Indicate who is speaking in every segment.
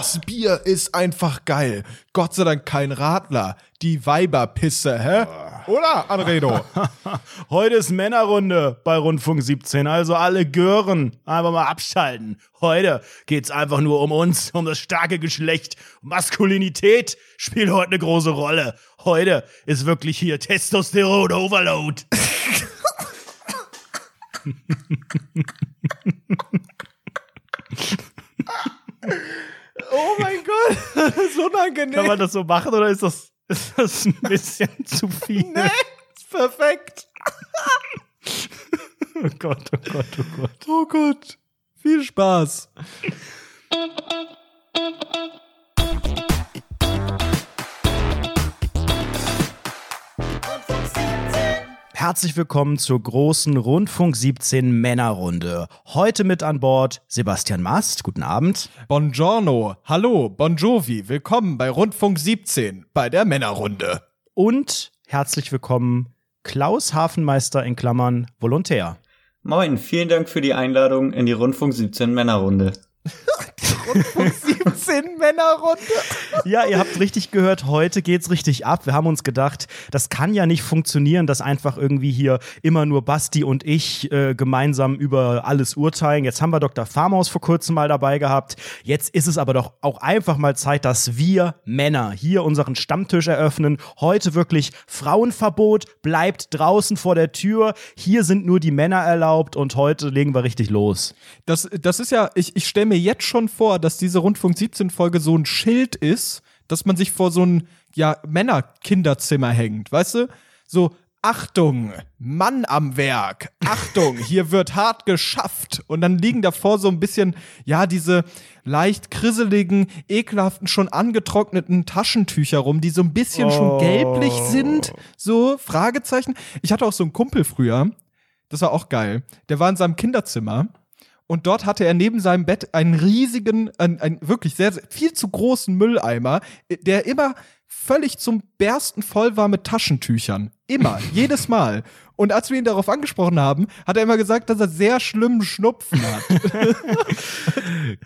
Speaker 1: das Bier ist einfach geil. Gott sei Dank kein Radler. Die Weiberpisse, hä? Oder, Anredo?
Speaker 2: Heute ist Männerrunde bei Rundfunk 17, also alle Gören einfach mal abschalten. Heute geht's einfach nur um uns, um das starke Geschlecht. Maskulinität spielt heute eine große Rolle. Heute ist wirklich hier Testosteron Overload.
Speaker 1: oh mein Gott, das ist unangenehm.
Speaker 2: Kann man das so machen oder ist das, ist das ein bisschen zu viel?
Speaker 1: Nee, ist perfekt.
Speaker 2: oh Gott, oh Gott, oh Gott.
Speaker 1: Oh Gott. Viel Spaß.
Speaker 2: Herzlich willkommen zur großen Rundfunk 17 Männerrunde. Heute mit an Bord Sebastian Mast. Guten Abend.
Speaker 1: Buongiorno. Hallo, Bon Jovi. Willkommen bei Rundfunk 17 bei der Männerrunde.
Speaker 2: Und herzlich willkommen Klaus Hafenmeister in Klammern Volontär.
Speaker 3: Moin, vielen Dank für die Einladung in die Rundfunk 17 Männerrunde.
Speaker 1: Rundfunk 17 Männerrunde.
Speaker 2: Ja, ihr habt richtig gehört, heute geht's richtig ab. Wir haben uns gedacht, das kann ja nicht funktionieren, dass einfach irgendwie hier immer nur Basti und ich äh, gemeinsam über alles urteilen. Jetzt haben wir Dr. Farmaus vor kurzem mal dabei gehabt. Jetzt ist es aber doch auch einfach mal Zeit, dass wir Männer hier unseren Stammtisch eröffnen. Heute wirklich Frauenverbot, bleibt draußen vor der Tür. Hier sind nur die Männer erlaubt und heute legen wir richtig los.
Speaker 1: Das, das ist ja, ich, ich stelle mir jetzt schon vor, dass diese Rundfunk 17 Folge so ein Schild ist, dass man sich vor so ein ja Männerkinderzimmer hängt, weißt du? So Achtung, Mann am Werk. Achtung, hier wird hart geschafft. Und dann liegen davor so ein bisschen, ja, diese leicht krisseligen, ekelhaften, schon angetrockneten Taschentücher rum, die so ein bisschen oh. schon gelblich sind. So, Fragezeichen. Ich hatte auch so einen Kumpel früher. Das war auch geil. Der war in seinem Kinderzimmer und dort hatte er neben seinem Bett einen riesigen, einen, einen wirklich sehr, sehr, viel zu großen Mülleimer, der immer völlig zum Bersten voll war mit Taschentüchern. Immer, jedes Mal. Und als wir ihn darauf angesprochen haben, hat er immer gesagt, dass er sehr schlimmen Schnupfen hat.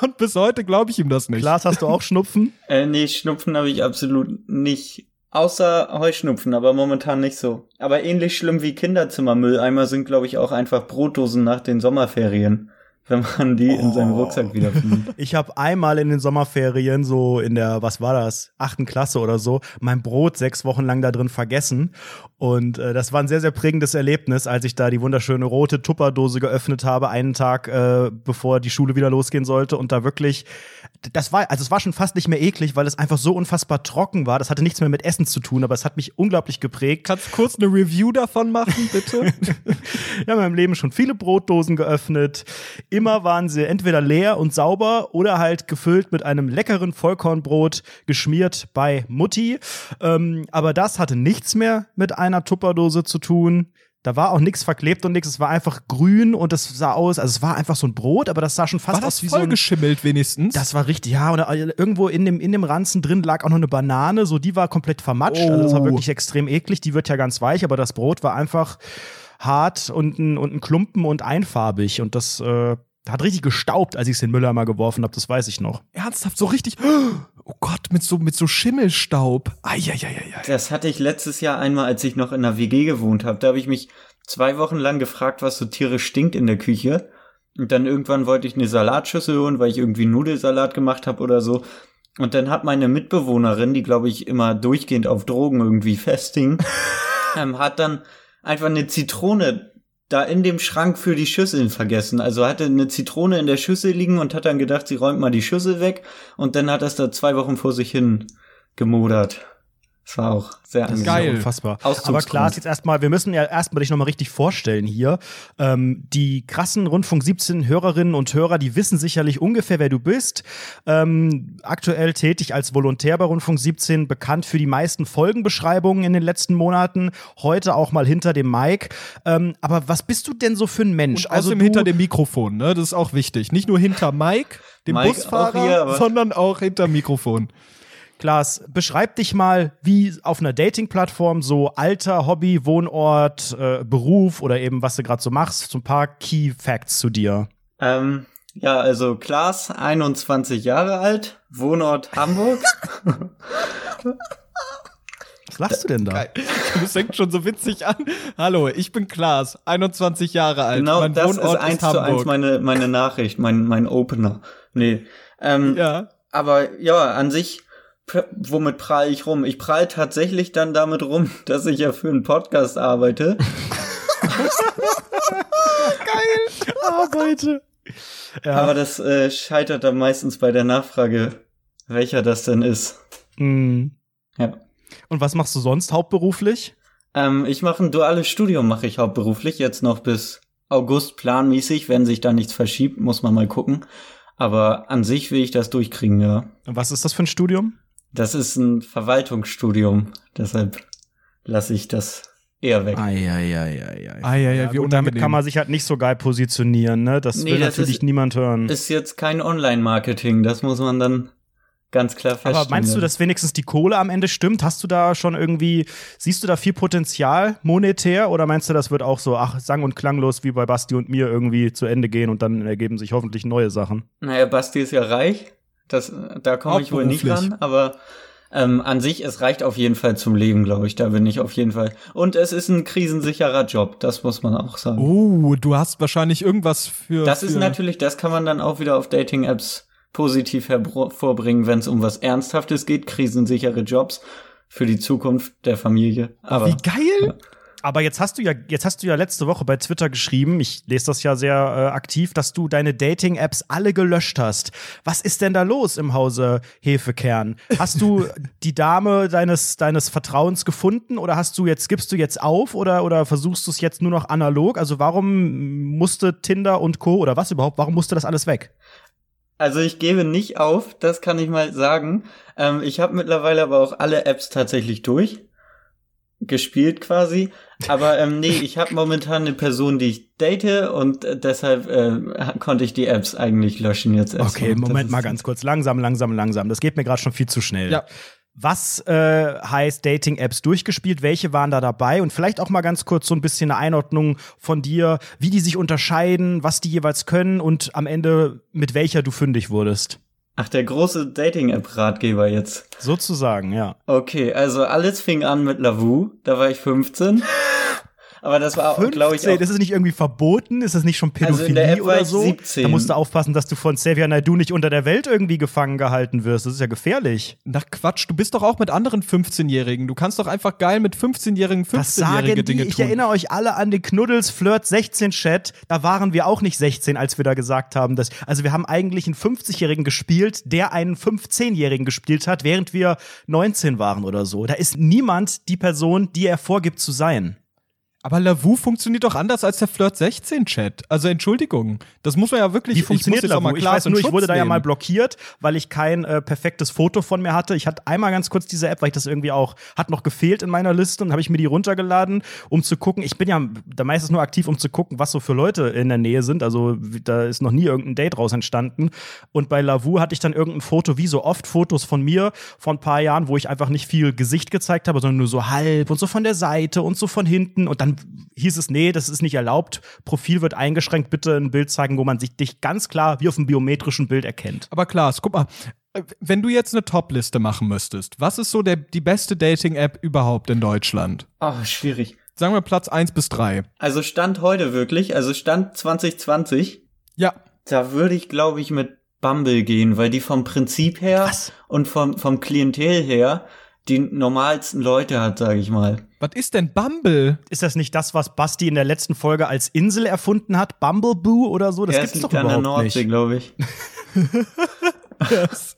Speaker 1: Und bis heute glaube ich ihm das nicht.
Speaker 2: Klaas, hast du auch Schnupfen?
Speaker 3: Äh, nee, Schnupfen habe ich absolut nicht. Außer Heuschnupfen, aber momentan nicht so. Aber ähnlich schlimm wie Kinderzimmermülleimer sind, glaube ich, auch einfach Brotdosen nach den Sommerferien wenn man die oh. in seinem oh. Rucksack wiederfindet.
Speaker 2: Ich habe einmal in den Sommerferien, so in der, was war das, achten Klasse oder so, mein Brot sechs Wochen lang da drin vergessen. Und äh, das war ein sehr, sehr prägendes Erlebnis, als ich da die wunderschöne rote Tupperdose geöffnet habe, einen Tag äh, bevor die Schule wieder losgehen sollte und da wirklich, das war, also es war schon fast nicht mehr eklig, weil es einfach so unfassbar trocken war. Das hatte nichts mehr mit Essen zu tun, aber es hat mich unglaublich geprägt.
Speaker 1: Kannst du kurz eine Review davon machen, bitte?
Speaker 2: ja, in meinem Leben schon viele Brotdosen geöffnet Immer waren sie entweder leer und sauber oder halt gefüllt mit einem leckeren Vollkornbrot, geschmiert bei Mutti. Ähm, aber das hatte nichts mehr mit einer Tupperdose zu tun. Da war auch nichts verklebt und nichts. Es war einfach grün und es sah aus, also es war einfach so ein Brot, aber das sah schon fast
Speaker 1: war
Speaker 2: aus wie so ein
Speaker 1: geschimmelt wenigstens.
Speaker 2: Das war richtig, ja. Und äh, irgendwo in dem in dem Ranzen drin lag auch noch eine Banane, so die war komplett vermatscht. Oh. Also das war oh. wirklich extrem eklig. Die wird ja ganz weich, aber das Brot war einfach hart und ein, und ein Klumpen und einfarbig und das äh, hat richtig gestaubt, als ich es in den Mülleimer geworfen habe, das weiß ich noch.
Speaker 1: Ernsthaft, so richtig, oh Gott, mit so, mit so Schimmelstaub. Eieieiei.
Speaker 3: Das hatte ich letztes Jahr einmal, als ich noch in der WG gewohnt habe. Da habe ich mich zwei Wochen lang gefragt, was so tierisch stinkt in der Küche. Und dann irgendwann wollte ich eine Salatschüssel holen, weil ich irgendwie Nudelsalat gemacht habe oder so. Und dann hat meine Mitbewohnerin, die glaube ich immer durchgehend auf Drogen irgendwie festhing, ähm, hat dann einfach eine Zitrone da in dem Schrank für die Schüsseln vergessen. Also hatte eine Zitrone in der Schüssel liegen und hat dann gedacht, sie räumt mal die Schüssel weg und dann hat das da zwei Wochen vor sich hin gemodert. Das war auch sehr
Speaker 2: das geil. unfassbar. Aber klar, jetzt erstmal, wir müssen ja erstmal dich nochmal richtig vorstellen hier. Ähm, die krassen Rundfunk 17 Hörerinnen und Hörer, die wissen sicherlich ungefähr, wer du bist. Ähm, aktuell tätig als Volontär bei Rundfunk 17, bekannt für die meisten Folgenbeschreibungen in den letzten Monaten. Heute auch mal hinter dem Mic. Ähm, aber was bist du denn so für ein Mensch?
Speaker 1: Und also hinter dem Mikrofon, ne? Das ist auch wichtig. Nicht nur hinter Mike, dem Mike Busfahrer, hier, sondern auch hinter Mikrofon.
Speaker 2: Klaas, beschreib dich mal, wie auf einer Dating-Plattform so Alter, Hobby, Wohnort, äh, Beruf oder eben was du gerade so machst, so ein paar Key Facts zu dir.
Speaker 3: Ähm, ja, also Klaas, 21 Jahre alt, Wohnort Hamburg.
Speaker 2: Was lachst du denn da?
Speaker 1: Das fängt schon so witzig an. Hallo, ich bin Klaas, 21 Jahre alt.
Speaker 3: Genau,
Speaker 1: mein
Speaker 3: das ist
Speaker 1: Wohnort
Speaker 3: eins
Speaker 1: ist
Speaker 3: zu eins meine, meine Nachricht, mein, mein Opener. Nee. Ähm,
Speaker 1: ja.
Speaker 3: Aber ja, an sich, womit prahle ich rum? Ich prahle tatsächlich dann damit rum, dass ich ja für einen Podcast arbeite.
Speaker 2: Arbeite. Ja.
Speaker 3: Aber das äh, scheitert dann meistens bei der Nachfrage, welcher das denn ist.
Speaker 2: Mm.
Speaker 3: Ja.
Speaker 2: Und was machst du sonst hauptberuflich?
Speaker 3: Ähm, ich mache ein duales Studium, mache ich hauptberuflich, jetzt noch bis August planmäßig. Wenn sich da nichts verschiebt, muss man mal gucken. Aber an sich will ich das durchkriegen, ja.
Speaker 2: Was ist das für ein Studium?
Speaker 3: Das ist ein Verwaltungsstudium, deshalb lasse ich das eher weg.
Speaker 2: Eieieiei.
Speaker 1: Ah, ja,
Speaker 2: gut, damit kann man sich halt nicht so geil positionieren, ne? Das
Speaker 3: Nee,
Speaker 2: will
Speaker 3: das
Speaker 2: natürlich
Speaker 3: ist-
Speaker 2: niemand hören.
Speaker 3: Ist jetzt kein Online-Marketing, das muss man dann ganz klar feststellen.
Speaker 2: Aber meinst du, dass wenigstens die Kohle am Ende stimmt? Hast du da schon irgendwie, siehst du da viel Potenzial monetär oder meinst du, das wird auch so, ach, sang- und klanglos wie bei Basti und mir irgendwie zu Ende gehen und dann ergeben sich hoffentlich neue Sachen?
Speaker 3: Naja, Basti ist ja reich. Das, da komme ich wohl nicht ran, aber ähm, an sich, es reicht auf jeden Fall zum Leben, glaube ich. Da bin ich auf jeden Fall. Und es ist ein krisensicherer Job, das muss man auch sagen.
Speaker 1: Oh, du hast wahrscheinlich irgendwas für.
Speaker 3: das
Speaker 1: für
Speaker 3: ist natürlich, das kann man dann auch wieder auf Dating-Apps positiv hervorbringen, wenn es um was Ernsthaftes geht, krisensichere Jobs für die Zukunft der Familie. Aber
Speaker 1: Wie geil!
Speaker 2: Aber jetzt hast du ja, jetzt hast du ja letzte Woche bei Twitter geschrieben, ich lese das ja sehr äh, aktiv, dass du deine Dating-Apps alle gelöscht hast. Was ist denn da los im Hause Hefekern? Hast du die Dame deines, deines Vertrauens gefunden oder hast du jetzt, gibst du jetzt auf oder, oder versuchst du es jetzt nur noch analog? Also warum musste Tinder und Co. oder was überhaupt, warum musste das alles weg?
Speaker 3: Also ich gebe nicht auf, das kann ich mal sagen. Ähm, ich habe mittlerweile aber auch alle Apps tatsächlich durch. Gespielt quasi. Aber ähm, nee, ich habe momentan eine Person, die ich date und äh, deshalb äh, konnte ich die Apps eigentlich löschen jetzt erstmal.
Speaker 2: Okay, Moment mal ganz kurz. Langsam, langsam, langsam. Das geht mir gerade schon viel zu schnell.
Speaker 1: Ja.
Speaker 2: Was äh, heißt Dating-Apps durchgespielt? Welche waren da dabei? Und vielleicht auch mal ganz kurz so ein bisschen eine Einordnung von dir, wie die sich unterscheiden, was die jeweils können und am Ende mit welcher du fündig wurdest.
Speaker 3: Ach, der große Dating-App-Ratgeber jetzt.
Speaker 2: Sozusagen, ja.
Speaker 3: Okay, also alles fing an mit Lavu, da war ich 15. Aber das war, glaube ich,
Speaker 2: 15,
Speaker 3: auch
Speaker 2: ist es nicht irgendwie verboten? Ist es nicht schon
Speaker 3: Also in
Speaker 2: Pädophilie
Speaker 3: der App war
Speaker 2: oder
Speaker 3: ich
Speaker 2: so?
Speaker 3: 17.
Speaker 2: Da musst du aufpassen, dass du von Xavier Naidoo nicht unter der Welt irgendwie gefangen gehalten wirst. Das ist ja gefährlich.
Speaker 1: Nach Quatsch, du bist doch auch mit anderen 15-Jährigen. Du kannst doch einfach geil mit 15-Jährigen
Speaker 2: Was sagen
Speaker 1: 15-jährige
Speaker 2: die?
Speaker 1: Dinge
Speaker 2: Ich
Speaker 1: tun.
Speaker 2: erinnere euch alle an den Knuddels Flirt 16 Chat. Da waren wir auch nicht 16, als wir da gesagt haben, dass also wir haben eigentlich einen 50-jährigen gespielt, der einen 15-jährigen gespielt hat, während wir 19 waren oder so. Da ist niemand die Person, die er vorgibt zu sein.
Speaker 1: Aber Lavu funktioniert doch anders als der Flirt 16 Chat. Also Entschuldigung, das muss man ja wirklich.
Speaker 2: Wie funktioniert
Speaker 1: ich
Speaker 2: Lavu?
Speaker 1: mal
Speaker 2: Ich weiß nur, ich
Speaker 1: Schutz
Speaker 2: wurde da ja
Speaker 1: nehmen.
Speaker 2: mal blockiert, weil ich kein äh, perfektes Foto von mir hatte. Ich hatte einmal ganz kurz diese App, weil ich das irgendwie auch, hat noch gefehlt in meiner Liste und habe ich mir die runtergeladen, um zu gucken. Ich bin ja da meistens nur aktiv, um zu gucken, was so für Leute in der Nähe sind. Also da ist noch nie irgendein Date raus entstanden. Und bei Lavu hatte ich dann irgendein Foto, wie so oft Fotos von mir vor ein paar Jahren, wo ich einfach nicht viel Gesicht gezeigt habe, sondern nur so halb und so von der Seite und so von hinten. Und dann hieß es, nee, das ist nicht erlaubt. Profil wird eingeschränkt. Bitte ein Bild zeigen, wo man sich dich ganz klar wie auf einem biometrischen Bild erkennt.
Speaker 1: Aber Klaas, guck mal, äh, wenn du jetzt eine Top-Liste machen müsstest, was ist so der, die beste Dating-App überhaupt in Deutschland?
Speaker 3: Oh, schwierig.
Speaker 1: Sagen wir Platz 1 bis 3.
Speaker 3: Also Stand heute wirklich, also Stand 2020,
Speaker 1: Ja.
Speaker 3: da würde ich, glaube ich, mit Bumble gehen, weil die vom Prinzip her
Speaker 2: Was?
Speaker 3: und vom, vom Klientel her die normalsten Leute hat, sage ich mal.
Speaker 1: Was ist denn Bumble?
Speaker 2: Ist das nicht das, was Basti in der letzten Folge als Insel erfunden hat? Bumbleboo oder so? Das
Speaker 3: Ja,
Speaker 2: gibt's
Speaker 3: es
Speaker 2: doch
Speaker 3: liegt an der
Speaker 2: überhaupt
Speaker 3: Nordsee,
Speaker 2: nicht.
Speaker 3: glaube ich.
Speaker 2: Was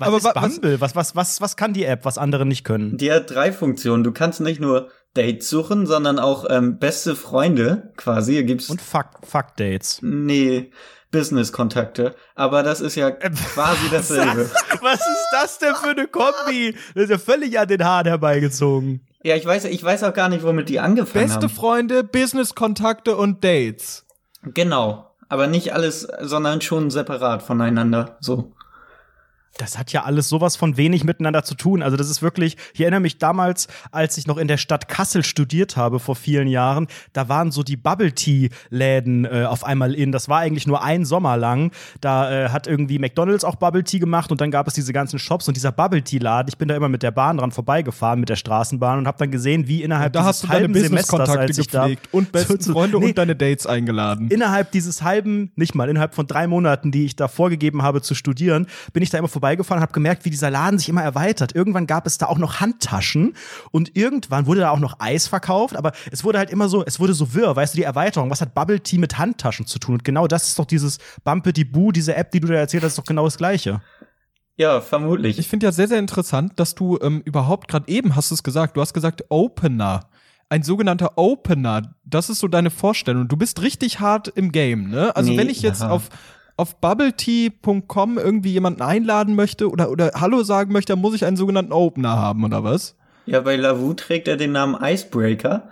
Speaker 1: Aber
Speaker 2: ist Bumble? Was, was, was, was kann die App, was andere nicht können?
Speaker 3: Die hat drei Funktionen. Du kannst nicht nur Dates suchen, sondern auch ähm, beste Freunde quasi. Hier gibt's
Speaker 2: Und Fuck, Fuck Dates.
Speaker 3: nee Business-Kontakte. Aber das ist ja quasi dasselbe.
Speaker 2: Was ist das denn für eine Kombi? Das ist ja völlig an den Haaren herbeigezogen.
Speaker 3: Ja, ich weiß, ich weiß auch gar nicht, womit die angefangen
Speaker 1: Beste
Speaker 3: haben.
Speaker 1: Freunde, Business-Kontakte und Dates.
Speaker 3: Genau. Aber nicht alles, sondern schon separat voneinander. So.
Speaker 2: Das hat ja alles sowas von wenig miteinander zu tun. Also das ist wirklich, ich erinnere mich damals, als ich noch in der Stadt Kassel studiert habe vor vielen Jahren, da waren so die Bubble Tea Läden äh, auf einmal in. Das war eigentlich nur ein Sommer lang. Da äh, hat irgendwie McDonald's auch Bubble Tea gemacht und dann gab es diese ganzen Shops und dieser Bubble Tea Laden. Ich bin da immer mit der Bahn dran vorbeigefahren mit der Straßenbahn und habe dann gesehen, wie innerhalb
Speaker 1: da hast
Speaker 2: dieses
Speaker 1: du deine
Speaker 2: halben Semesters,
Speaker 1: Business-Kontakte
Speaker 2: als ich da
Speaker 1: gepflegt und besten
Speaker 2: so-
Speaker 1: Freunde
Speaker 2: nee,
Speaker 1: und deine Dates eingeladen.
Speaker 2: innerhalb dieses halben, nicht mal, innerhalb von drei Monaten, die ich da vorgegeben habe zu studieren, bin ich da immer vorbeigefahren und habe gemerkt, wie dieser Laden sich immer erweitert. Irgendwann gab es da auch noch Handtaschen und irgendwann wurde da auch noch Eis verkauft, aber es wurde halt immer so, es wurde so wirr, weißt du, die Erweiterung. Was hat Bubble Tea mit Handtaschen zu tun? Und genau das ist doch dieses Bumpety Boo, diese App, die du da erzählt hast, ist doch genau das Gleiche.
Speaker 3: Ja, vermutlich.
Speaker 1: Ich finde ja sehr, sehr interessant, dass du ähm, überhaupt gerade eben hast es gesagt, du hast gesagt Opener. Ein sogenannter Opener, das ist so deine Vorstellung. Du bist richtig hart im Game, ne? Also
Speaker 3: Nee,
Speaker 1: wenn ich jetzt
Speaker 3: aha.
Speaker 1: auf auf bubbletea.com irgendwie jemanden einladen möchte oder oder Hallo sagen möchte, dann muss ich einen sogenannten Opener haben oder was?
Speaker 3: ja, bei Lavu trägt er den Namen Icebreaker.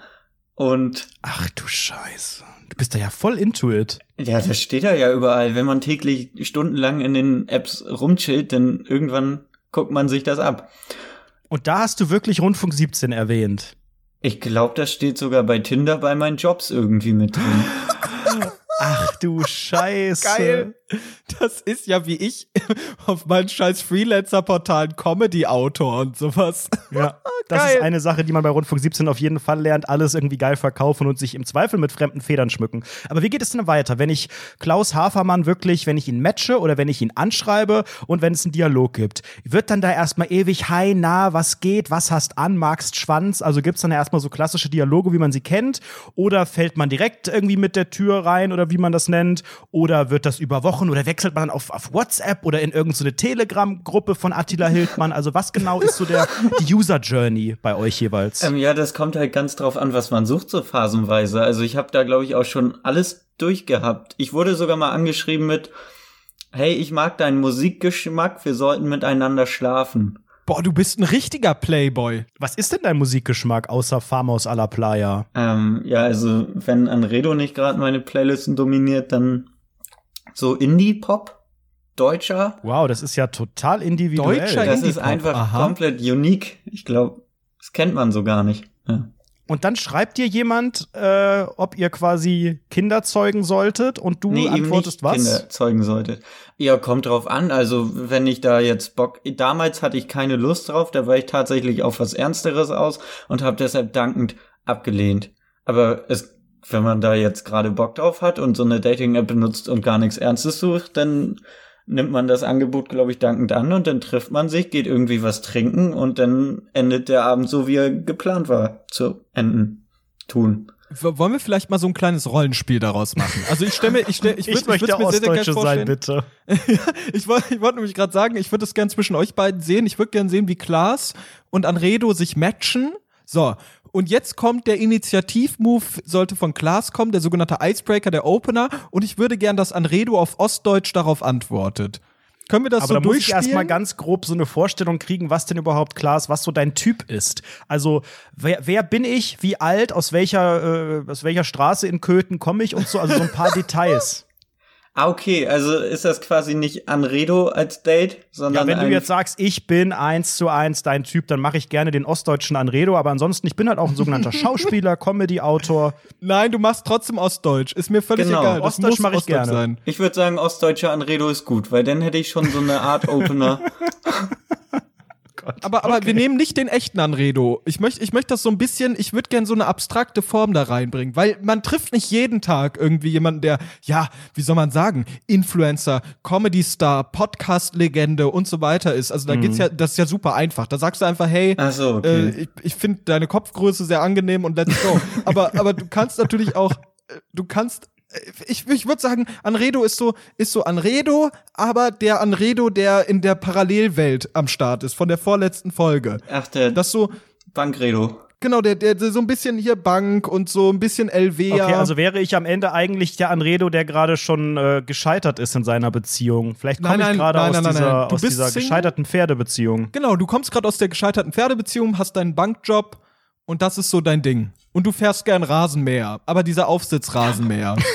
Speaker 3: Und
Speaker 2: Ach du Scheiße. Du bist da ja voll into it.
Speaker 3: ja, das steht da ja überall. Wenn man täglich stundenlang in den Apps rumchillt, dann irgendwann guckt man sich das ab.
Speaker 2: Und da hast du wirklich Rundfunk 17 erwähnt.
Speaker 3: Ich glaube, das steht sogar bei Tinder bei meinen Jobs irgendwie mit drin.
Speaker 2: Ach du Scheiße.
Speaker 1: Geil. Das ist ja wie ich auf meinen scheiß Freelancer-Portalen Comedy-Autor und sowas.
Speaker 2: Ja, das
Speaker 1: Geil.
Speaker 2: ist eine Sache, die man bei Rundfunk 17 auf jeden Fall lernt, alles irgendwie geil verkaufen und sich im Zweifel mit fremden Federn schmücken. Aber wie geht es denn weiter, wenn ich Klaus Hafermann wirklich, wenn ich ihn matche oder wenn ich ihn anschreibe und wenn es einen Dialog gibt, wird dann da erstmal ewig, hi, na, was geht, was hast an, magst Schwanz? Also gibt's dann erstmal so klassische Dialoge, wie man sie kennt? Oder fällt man direkt irgendwie mit der Tür rein oder wie man das nennt? Oder wird das über Wochen oder wechselt man auf, auf WhatsApp oder in irgendeine Telegram-Gruppe von Attila Hildmann? Also was genau ist so der die User Journey bei euch jeweils?
Speaker 3: ähm, ja, das kommt halt ganz drauf an, was man sucht, so phasenweise. Also ich habe da, glaube ich, auch schon alles durchgehabt. Ich wurde sogar mal angeschrieben mit, hey, ich mag deinen Musikgeschmack, wir sollten miteinander schlafen.
Speaker 1: Boah, du bist ein richtiger Playboy.
Speaker 2: Was ist denn dein Musikgeschmack außer Farmhaus à la Playa?
Speaker 3: Ähm, ja, also wenn Anredo nicht gerade meine Playlisten dominiert, dann so Indie-Pop, deutscher.
Speaker 2: Wow, das ist ja total individuell.
Speaker 1: Deutscher
Speaker 3: Das ist
Speaker 1: Indie-Pop,
Speaker 3: einfach
Speaker 1: aha.
Speaker 3: komplett unique. Ich glaube, das kennt man so gar nicht. Ja.
Speaker 2: Und dann schreibt dir jemand, äh, ob ihr quasi Kinder zeugen solltet und du
Speaker 3: nee,
Speaker 2: antwortest was?
Speaker 3: Kinder zeugen solltet. Ja, kommt drauf an. Also, wenn ich da jetzt Bock, damals hatte ich keine Lust drauf, da war ich tatsächlich auf was Ernsteres aus und habe deshalb dankend abgelehnt. Aber es, wenn man da jetzt gerade Bock drauf hat und so eine Dating-App benutzt und gar nichts Ernstes sucht, dann nimmt man das Angebot, glaube ich, dankend an und dann trifft man sich, geht irgendwie was trinken und dann endet der Abend so, wie er geplant war zu enden. Tun.
Speaker 1: W wollen wir vielleicht mal so ein kleines Rollenspiel daraus machen? Also ich stelle mir, ich stelle, ich,
Speaker 2: Ich,
Speaker 1: würd,
Speaker 2: möchte
Speaker 1: würd's mir sehr, sehr gerne
Speaker 2: Ostdeutsche sein,
Speaker 1: vorstellen.
Speaker 2: bitte.
Speaker 1: Ich wollte ich wollte nämlich gerade sagen, ich würde es gern zwischen euch beiden sehen. Ich würde gern sehen, wie Klaas und Anredo sich matchen. So, und jetzt kommt der Initiativmove, sollte von Klaas kommen, der sogenannte Icebreaker, der Opener. Und ich würde gern, dass Anredo auf Ostdeutsch darauf antwortet. Können wir das
Speaker 2: Aber
Speaker 1: so
Speaker 2: da muss ich erstmal ganz grob so eine Vorstellung kriegen, was denn überhaupt klar ist, was so dein Typ ist. Also, wer, wer bin ich, wie alt, aus welcher, äh, aus welcher Straße in Köthen komme ich und so, also so ein paar Details.
Speaker 3: Ah, okay, also ist das quasi nicht Anredo als Date, sondern
Speaker 2: Ja, wenn du jetzt sagst, ich bin eins zu eins dein Typ, dann mache ich gerne den ostdeutschen Anredo, aber ansonsten, ich bin halt auch ein sogenannter Schauspieler, Comedy-Autor.
Speaker 1: Nein, du machst trotzdem Ostdeutsch. Ist mir völlig
Speaker 3: Genau,
Speaker 1: egal. Das
Speaker 2: Ostdeutsch
Speaker 1: muss
Speaker 2: mach ich
Speaker 1: Ostdeutsch
Speaker 2: gerne.
Speaker 1: sein.
Speaker 3: Ich würde sagen, ostdeutscher Anredo ist gut, weil dann hätte ich schon so eine Art Opener.
Speaker 1: Aber, aber wir nehmen nicht den echten Anredo. Ich möchte ich möchte das so ein bisschen, ich würde gern so eine abstrakte Form da reinbringen, weil man trifft nicht jeden Tag irgendwie jemanden, der, ja, wie soll man sagen, Influencer, Comedy-Star, Podcast-Legende und so weiter ist. Also da geht's ja, das ist ja super einfach. Da sagst du einfach, hey,
Speaker 3: so, okay.
Speaker 1: äh, ich, ich finde deine Kopfgröße sehr angenehm und let's go. aber, aber du kannst natürlich auch, äh, du kannst ich, ich würde sagen, Anredo ist so, ist so Anredo, aber der Anredo, der in der Parallelwelt am Start ist, von der vorletzten Folge.
Speaker 3: Ach, der
Speaker 1: Das so,
Speaker 3: Bankredo.
Speaker 1: genau, der, der, der so ein bisschen hier Bank und so ein bisschen LW.
Speaker 2: Okay, also wäre ich am Ende eigentlich der Anredo, der gerade schon äh, gescheitert ist in seiner Beziehung. Vielleicht komme
Speaker 1: Nein,
Speaker 2: ich
Speaker 1: nein,
Speaker 2: gerade aus
Speaker 1: nein, nein,
Speaker 2: dieser,
Speaker 1: nein.
Speaker 2: Aus dieser
Speaker 1: Single?
Speaker 2: gescheiterten Pferdebeziehung.
Speaker 1: Genau, du kommst gerade aus der gescheiterten Pferdebeziehung, hast deinen Bankjob und das ist so dein Ding. Und du fährst gern Rasenmäher, aber dieser Aufsitzrasenmäher.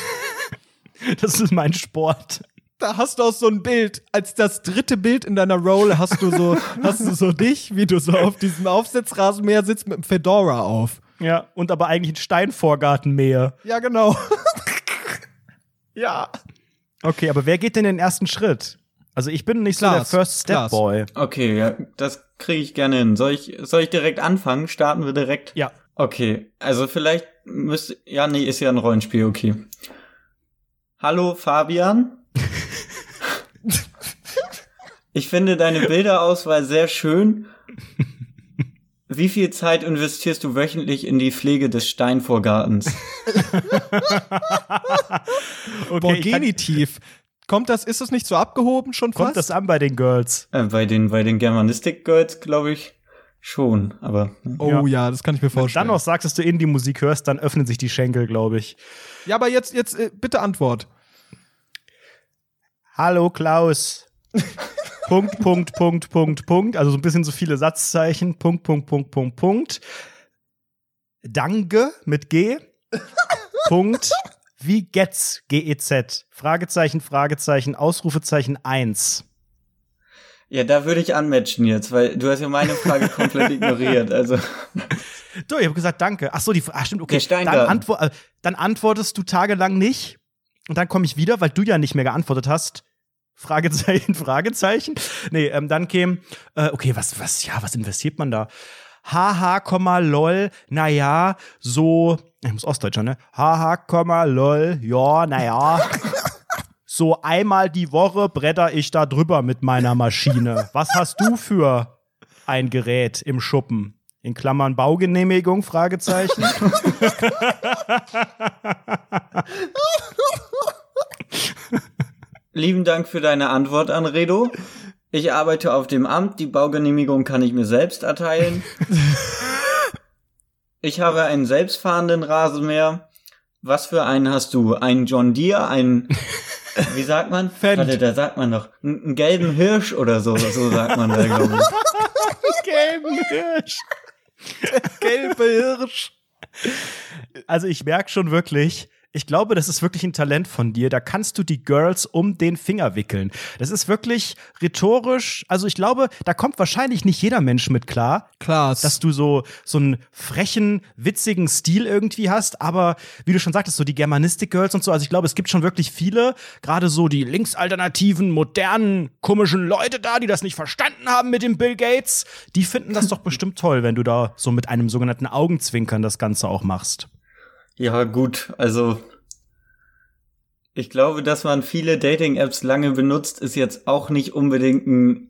Speaker 2: Das ist mein Sport.
Speaker 1: da hast du auch so ein Bild. Als das dritte Bild in deiner Roll hast du so, hast du so dich, wie du so auf diesem Aufsitzrasenmäher sitzt mit einem Fedora auf.
Speaker 2: Ja, und aber eigentlich ein Steinvorgarten mähe.
Speaker 1: Ja, genau. ja.
Speaker 2: Okay, aber wer geht denn den ersten Schritt? Also ich bin nicht so
Speaker 1: Klaas,
Speaker 2: der First Step
Speaker 1: Klaas.
Speaker 2: Boy.
Speaker 3: Okay, ja, das kriege ich gerne hin. Soll ich, soll ich direkt anfangen? Starten wir direkt?
Speaker 2: Ja.
Speaker 3: Okay, also vielleicht müsste, ja, nee, ist ja ein Rollenspiel, okay. Hallo Fabian. Ich finde deine Bilderauswahl sehr schön. Wie viel Zeit investierst du wöchentlich in die Pflege des Steinvorgartens?
Speaker 2: Okay,
Speaker 1: Boah, Genitiv. Kommt das, ist das nicht so abgehoben schon
Speaker 2: kommt
Speaker 1: fast?
Speaker 2: das an bei den Girls?
Speaker 3: äh, bei den, bei den Germanistic Girls glaube ich schon, aber
Speaker 1: oh ja. das kann ich mir
Speaker 2: Dann
Speaker 1: vorstellen.
Speaker 2: noch sagst, dass du Indie-Musik hörst, dann öffnen sich die Schenkel, glaube ich.
Speaker 1: Ja, aber jetzt, jetzt, äh, bitte Antwort.
Speaker 2: Hallo Klaus. Punkt, Punkt, Punkt, Punkt, Punkt. Also so ein bisschen so viele Satzzeichen. Punkt, Punkt, Punkt, Punkt, Punkt. Danke mit G. Punkt. Wie geht's? G-E-Z. Fragezeichen, Fragezeichen, Ausrufezeichen 1.
Speaker 3: ja, da würde ich anmatchen jetzt, weil du hast ja meine Frage komplett ignoriert. Also
Speaker 2: Du, ich habe gesagt, danke. Ach so, die Ach, stimmt, okay. Dann, antwo äh, dann antwortest du tagelang nicht. Und dann komme ich wieder, weil du ja nicht mehr geantwortet hast. Fragezeichen, Fragezeichen. Nee, ähm, dann käme, äh, okay, was, was, ja, was investiert man da? Haha, Komma, lol, naja, so, ich muss Ostdeutscher, ne? Haha, Komma, lol, ja, naja. So einmal die Woche bretter ich da drüber mit meiner Maschine. Was hast du für ein Gerät im Schuppen? In Klammern Baugenehmigung? Fragezeichen.
Speaker 3: lieben Dank für deine Antwort, Anredo. Ich arbeite auf dem Amt, die Baugenehmigung kann ich mir selbst erteilen. Ich habe einen selbstfahrenden Rasenmäher. Was für einen hast du? Einen John Deere, einen, wie sagt man?
Speaker 1: Fendt.
Speaker 3: Warte, da sagt man doch, einen gelben Hirsch oder so, so sagt man da, glaube ich.
Speaker 2: Gelben Hirsch.
Speaker 1: Gelbe Hirsch.
Speaker 2: Also ich merke schon wirklich, ich glaube, das ist wirklich ein Talent von dir. Da kannst du die Girls um den Finger wickeln. Das ist wirklich rhetorisch. Also ich glaube, da kommt wahrscheinlich nicht jeder Mensch mit klar,
Speaker 1: Klaas.
Speaker 2: dass du so so einen frechen, witzigen Stil irgendwie hast. Aber wie du schon sagtest, so die Germanistic Girls und so. Also ich glaube, es gibt schon wirklich viele, gerade so die linksalternativen, modernen, komischen Leute da, die das nicht verstanden haben mit dem Bill Gates. Die finden das doch bestimmt toll, wenn du da so mit einem sogenannten Augenzwinkern das Ganze auch machst.
Speaker 3: Ja, gut, also ich glaube, dass man viele Dating-Apps lange benutzt, ist jetzt auch nicht unbedingt ein